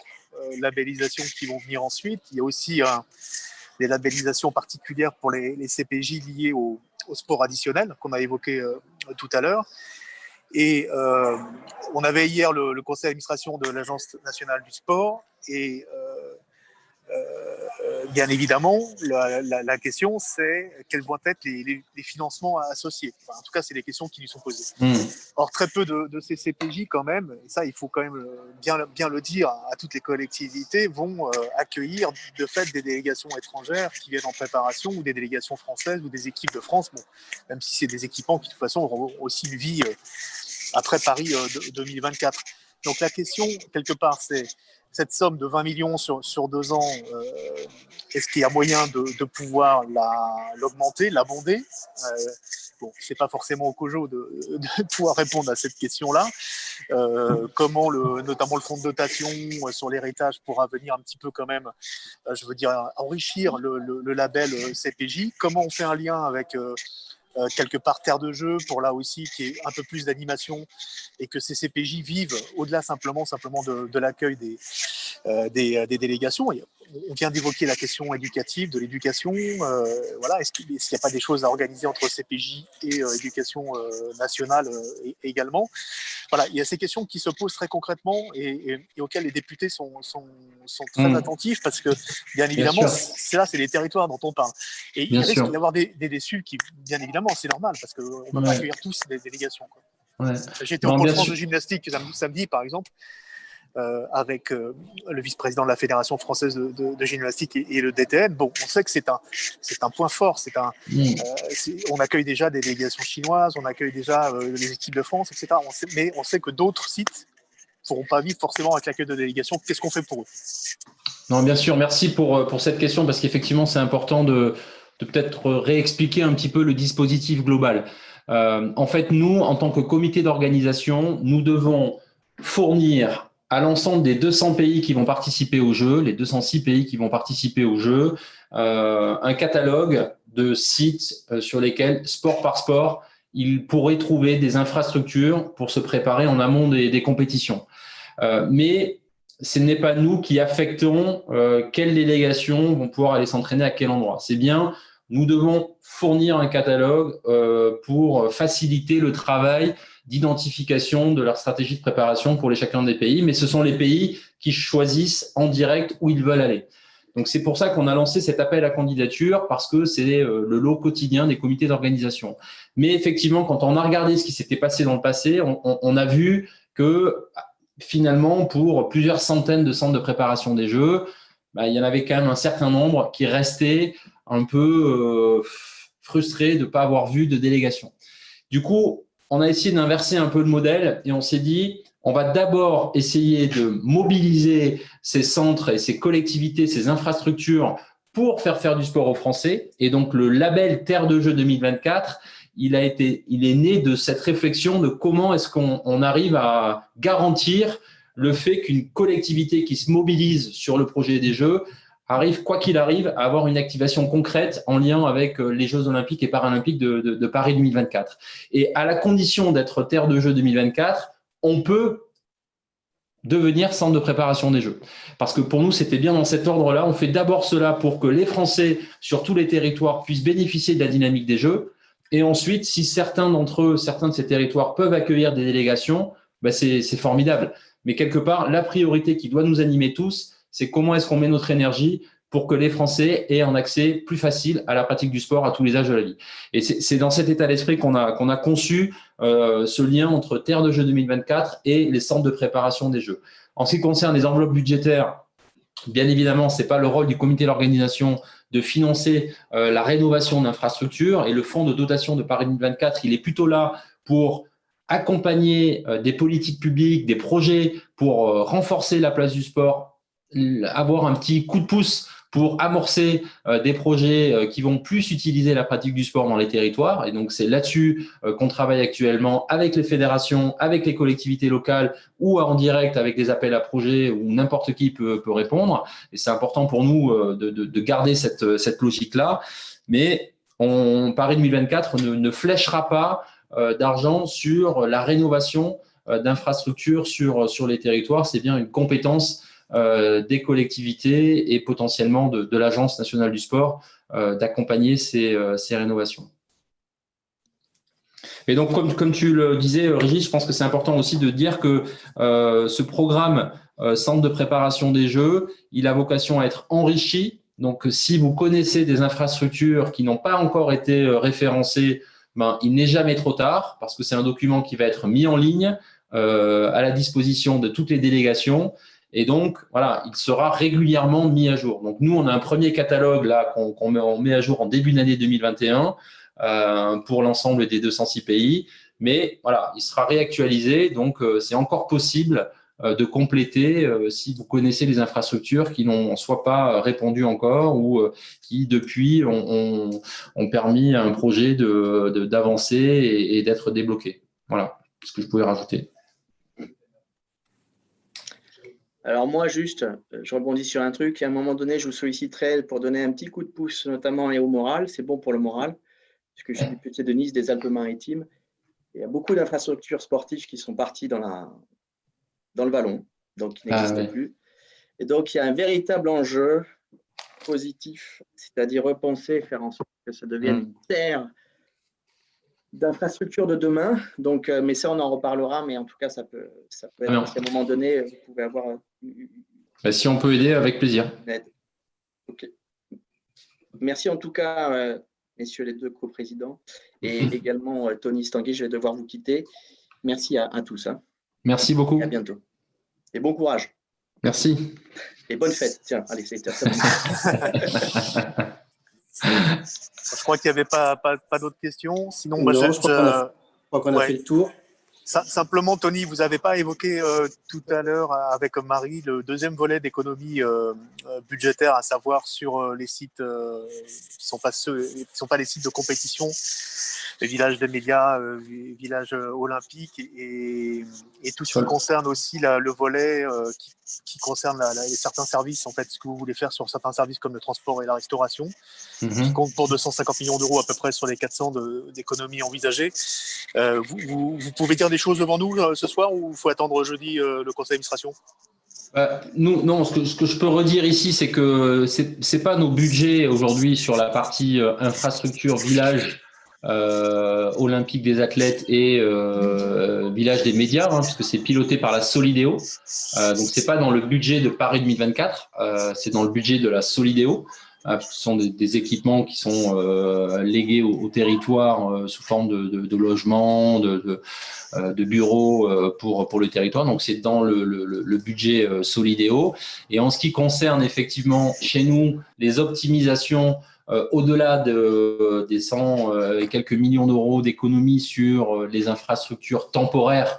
labellisations qui vont venir ensuite. Il y a aussi des labellisations particulières pour les, CPJ liés au, sport additionnel qu'on a évoqué tout à l'heure. Et on avait hier le, conseil d'administration de l'Agence nationale du sport et euh, bien évidemment, la, question, c'est quels vont être les, financements associés. en tout cas, c'est les questions qui lui sont posées. Hmm. Or, très peu de, ces CPJ, quand même, et ça, il faut quand même euh, bien, bien le dire à toutes les collectivités, vont euh, accueillir de fait des délégations étrangères qui viennent en préparation ou des délégations françaises ou des équipes de France, bon, même si c'est des équipements qui, de toute façon, auront aussi une vie après Paris 2024. Donc, la question, quelque part, c'est cette somme de 20 millions sur, sur deux ans, euh, est-ce qu'il y a moyen de, de pouvoir l'augmenter, l'abonder euh, Bon, c'est pas forcément au COJO de, pouvoir répondre à cette question-là. Euh, comment, le, notamment le fonds de dotation euh, sur l'héritage pourra venir un petit peu quand même, je veux dire, enrichir le, le label CPJ Comment on fait un lien avec euh, quelque part terre de jeu pour là aussi qui est un peu plus d'animation et que ces CPJ vivent au-delà simplement simplement de, de l'accueil des, des, des, délégations on vient d'évoquer la question éducative, de l'éducation. Euh, voilà, est-ce qu'il n'y a pas des choses à organiser entre CPJ et euh, éducation euh, nationale également? Voilà, il y a ces questions qui se posent très concrètement et, auxquelles les députés sont, sont, très mmh. attentifs parce que, bien évidemment, c'est là, c'est les territoires dont on parle. Et il risque d'y avoir des, déçus qui, bien évidemment, c'est normal parce qu'on ne peut pas accueillir tous des délégations. J'étais au pôle France de gymnastique samedi, par exemple. Euh, avec euh, le vice-président de la Fédération française de, gymnastique et, le DTN. Bon, on sait que c'est un, c'est un point fort. C'est un, mm. euh, on accueille déjà des délégations chinoises, on accueille déjà les équipes de France, etc. On sait, mais on sait que d'autres sites ne pourront pas vivre forcément avec l'accueil de délégations. Qu'est-ce qu'on fait pour eux? Non, bien sûr. Merci pour, pour cette question parce qu'effectivement, c'est important de, de peut-être réexpliquer un petit peu le dispositif global. en fait, nous, en tant que comité d'organisation, nous devons fournir à l'ensemble des 200 pays qui vont participer au jeu, les 206 pays qui vont participer au jeu, un catalogue de sites sur lesquels, sport par sport, ils pourraient trouver des infrastructures pour se préparer en amont des, compétitions. mais ce n'est pas nous qui affectons euh, quelles délégations vont pouvoir aller s'entraîner à quel endroit. C'est bien, nous devons fournir un catalogue euh, pour faciliter le travail d'identification de leur stratégie de préparation pour les chacun des pays, mais ce sont les pays qui choisissent en direct où ils veulent aller. Donc c'est pour ça qu'on a lancé cet appel à candidature parce que c'est euh, le lot quotidien des comités d'organisation. Mais effectivement, quand on a regardé ce qui s'était passé dans le passé, on, a vu que finalement, pour plusieurs centaines de centres de préparation des Jeux, bah, il y en avait quand même un certain nombre qui restaient un peu euh, frustrés de ne pas avoir vu de délégation. Du coup, on a essayé d'inverser un peu le modèle et on s'est dit, on va d'abord essayer de mobiliser ces centres et ces collectivités, ces infrastructures pour faire faire du sport aux Français. Et donc, le label Terre de Jeux 2024, il, a été, il est né de cette réflexion de comment est-ce qu'on arrive à garantir le fait qu'une collectivité qui se mobilise sur le projet des Jeux arrive, quoi qu'il arrive, à avoir une activation concrète en lien avec euh, les Jeux olympiques et paralympiques de, Paris 2024. Et à la condition d'être terre de Jeux 2024, on peut devenir centre de préparation des Jeux. Parce que pour nous, c'était bien dans cet ordre-là. On fait d'abord cela pour que les Français sur tous les territoires puissent bénéficier de la dynamique des Jeux. Et ensuite, si certains d'entre eux, certains de ces territoires peuvent accueillir des délégations, ben c'est formidable. Mais quelque part, la priorité qui doit nous animer tous, c'est comment est-ce qu'on met notre énergie pour que les Français aient un accès plus facile à la pratique du sport à tous les âges de la vie. Et c'est dans cet état d'esprit qu'on a, conçu euh, ce lien entre Terre de Jeux 2024 et les centres de préparation des Jeux. En ce qui concerne les enveloppes budgétaires, bien évidemment, ce n'est pas le rôle du comité d'organisation de financer euh, la rénovation d'infrastructures et le fonds de dotation de Paris 2024, il est plutôt là pour accompagner euh, des politiques publiques, des projets pour renforcer la place du sport, avoir un petit coup de pouce pour amorcer euh, des projets euh, qui vont plus utiliser la pratique du sport dans les territoires. Et donc, c'est là-dessus euh, qu'on travaille actuellement avec les fédérations, avec les collectivités locales ou en direct avec des appels à projets où n'importe qui peut, peut, répondre. Et c'est important pour nous de, de, de garder cette, cette logique-là. Mais on, Paris 2024 ne, ne fléchera pas d'argent sur la rénovation d'infrastructures sur, sur les territoires. C'est bien une compétence des collectivités et potentiellement de, l'Agence nationale du sport euh, d'accompagner euh, ces, rénovations. Et donc, comme, comme, tu le disais, Régis, je pense que c'est important aussi de dire que ce programme Centre de préparation des Jeux, il a vocation à être enrichi. Donc, si vous connaissez des infrastructures qui n'ont pas encore été référencées, ben, il n'est jamais trop tard parce que c'est un document qui va être mis en ligne à la disposition de toutes les délégations et donc, voilà, il sera régulièrement mis à jour. Donc, nous, on a un premier catalogue là qu'on met, met, à jour en début d'année 2021 euh, pour l'ensemble des 206 pays. Mais voilà, il sera réactualisé. Donc, euh, c'est encore possible euh, de compléter euh, si vous connaissez les infrastructures qui n'ont soit pas répondu encore ou euh, qui, depuis, ont, ont, ont, permis à un projet d'avancer de, et, et d'être débloqué. Voilà ce que je pouvais rajouter. Alors moi, juste, euh, je rebondis sur un truc. À un moment donné, je vous solliciterai pour donner un petit coup de pouce, notamment et au moral. C'est bon pour le moral, puisque je suis petit de Nice, des Alpes-Maritimes. Il y a beaucoup d'infrastructures sportives qui sont parties dans, la, dans le vallon, donc qui ah n'existent plus. Et donc, il y a un véritable enjeu positif, c'est-à-dire repenser, faire en sorte que ça devienne mmh. une terre d'infrastructures de demain. Donc, euh, mais ça, on en reparlera. Mais en tout cas, ça peut, ça peut être, à un moment donné, vous pouvez avoir. Bah, si on peut aider, avec plaisir. Ok. Merci en tout cas, euh, messieurs les deux coprésidents, et également euh, Tony Stanguy. Je vais devoir vous quitter. Merci à, tous. Hein. Merci beaucoup. à bientôt. Et bon courage. Merci. Et bonne fête. Tiens, allez, c'est Je crois qu'il n'y avait pas, pas, pas d'autres questions. Sinon, moi, je, crois qu'on a, fait le tour. Simplement, Tony, vous n'avez pas évoqué euh, tout à l'heure avec Marie le deuxième volet d'économie euh, euh, budgétaire, à savoir sur les sites qui ne sont, pas sont pas les sites de compétition, les villages des médias, les villages olympiques et, tout ce qui concerne aussi le volet qui, concerne certains services, en fait, ce que vous voulez faire sur certains services comme le transport et la restauration, qui mhm. compte pour 250 millions d'euros à peu près sur les 400 d'économies envisagées. vous, vous pouvez dire des choses devant nous euh, ce soir ou il faut attendre jeudi euh, le conseil d'administration? Bah, nous, non, ce que, je peux redire ici, c'est que ce n'est pas nos budgets aujourd'hui sur la partie euh, infrastructure, village, olympique des athlètes et village des médias, hein, puisque c'est piloté par la Solidéo. donc, ce n'est pas dans le budget de Paris 2024, c'est dans le budget de la Solidéo. Ah, ce sont des, équipements qui sont euh, légués au, territoire euh, sous forme de, de, de logements, de, euh, bureaux pour, pour le territoire. Donc, c'est dans le, le, le budget Solidéo. Et en ce qui concerne effectivement chez nous les optimisations au-delà de, des 100 et quelques millions d'euros d'économies sur les infrastructures temporaires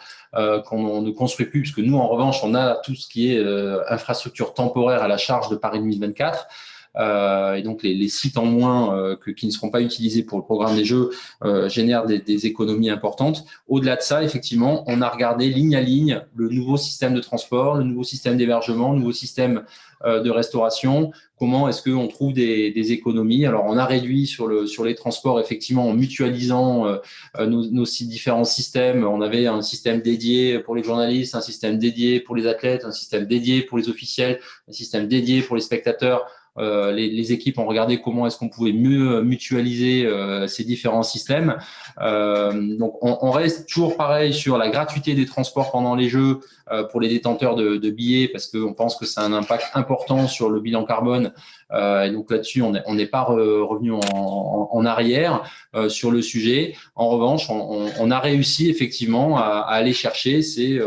qu'on ne construit plus, puisque nous, en revanche, on a tout ce qui est infrastructure temporaire à la charge de Paris 2024. Euh, et donc les, les, sites en moins euh, que, qui ne seront pas utilisés pour le programme des jeux euh, génèrent des, des, économies importantes. Au-delà de ça, effectivement, on a regardé ligne à ligne le nouveau système de transport, le nouveau système d'hébergement, le nouveau système de restauration. Comment est-ce qu'on trouve des, des, économies? Alors, on a réduit sur, le, sur les transports, effectivement, en mutualisant nos, nos différents systèmes. On avait un système dédié pour les journalistes, un système dédié pour les athlètes, un système dédié pour les officiels, un système dédié pour les spectateurs. Euh, les, les, équipes ont regardé comment est-ce qu'on pouvait mieux mutualiser euh, ces différents systèmes. Euh, donc, on, on, reste toujours pareil sur la gratuité des transports pendant les Jeux euh, pour les détenteurs de, de billets, parce qu'on pense que ça a un impact important sur le bilan carbone. Euh, et donc là-dessus, on n'est pas revenu en, en, en arrière sur le sujet. En revanche, on, on a réussi effectivement à, à aller chercher ces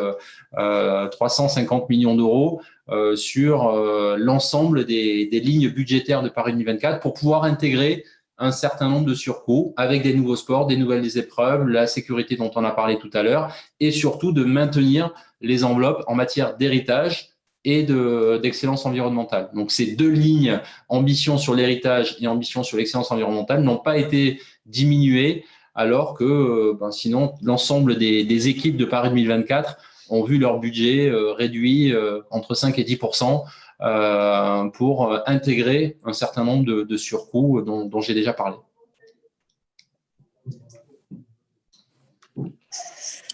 350 millions d'euros euh, sur euh, l'ensemble des, des, lignes budgétaires de Paris 2024 pour pouvoir intégrer un certain nombre de surcoûts avec des nouveaux sports, des nouvelles épreuves, la sécurité dont on a parlé tout à l'heure, et surtout de maintenir les enveloppes en matière d'héritage et d'excellence environnementale. Donc ces deux lignes, ambition sur l'héritage et ambition sur l'excellence environnementale, n'ont pas été diminuées, alors que euh, ben, sinon l'ensemble des, des équipes de Paris 2024 ont vu leur budget euh, réduit euh, entre 5 et 10% euh, pour intégrer un certain nombre de, surcoûts dont, j'ai déjà parlé.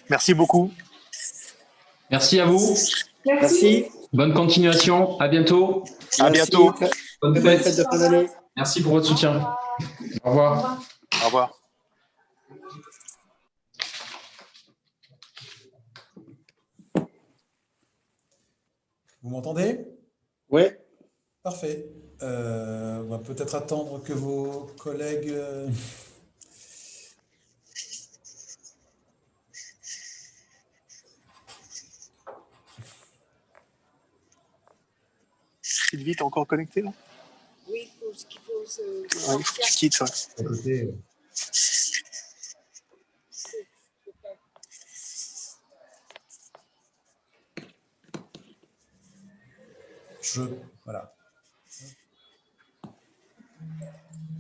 Merci beaucoup. Merci à vous. Merci. Bonne continuation. À bientôt. À bientôt. Bonne fête. de fin d'année. Merci pour votre soutien. Au revoir. Au revoir. Vous m'entendez? Oui. Parfait. Euh, on va peut-être attendre que vos collègues... Euh, Sylvie, t'es encore connecté là? Oui, il faut, qu'il faut se... Ouais, tu quittes, ouais. Je, voilà.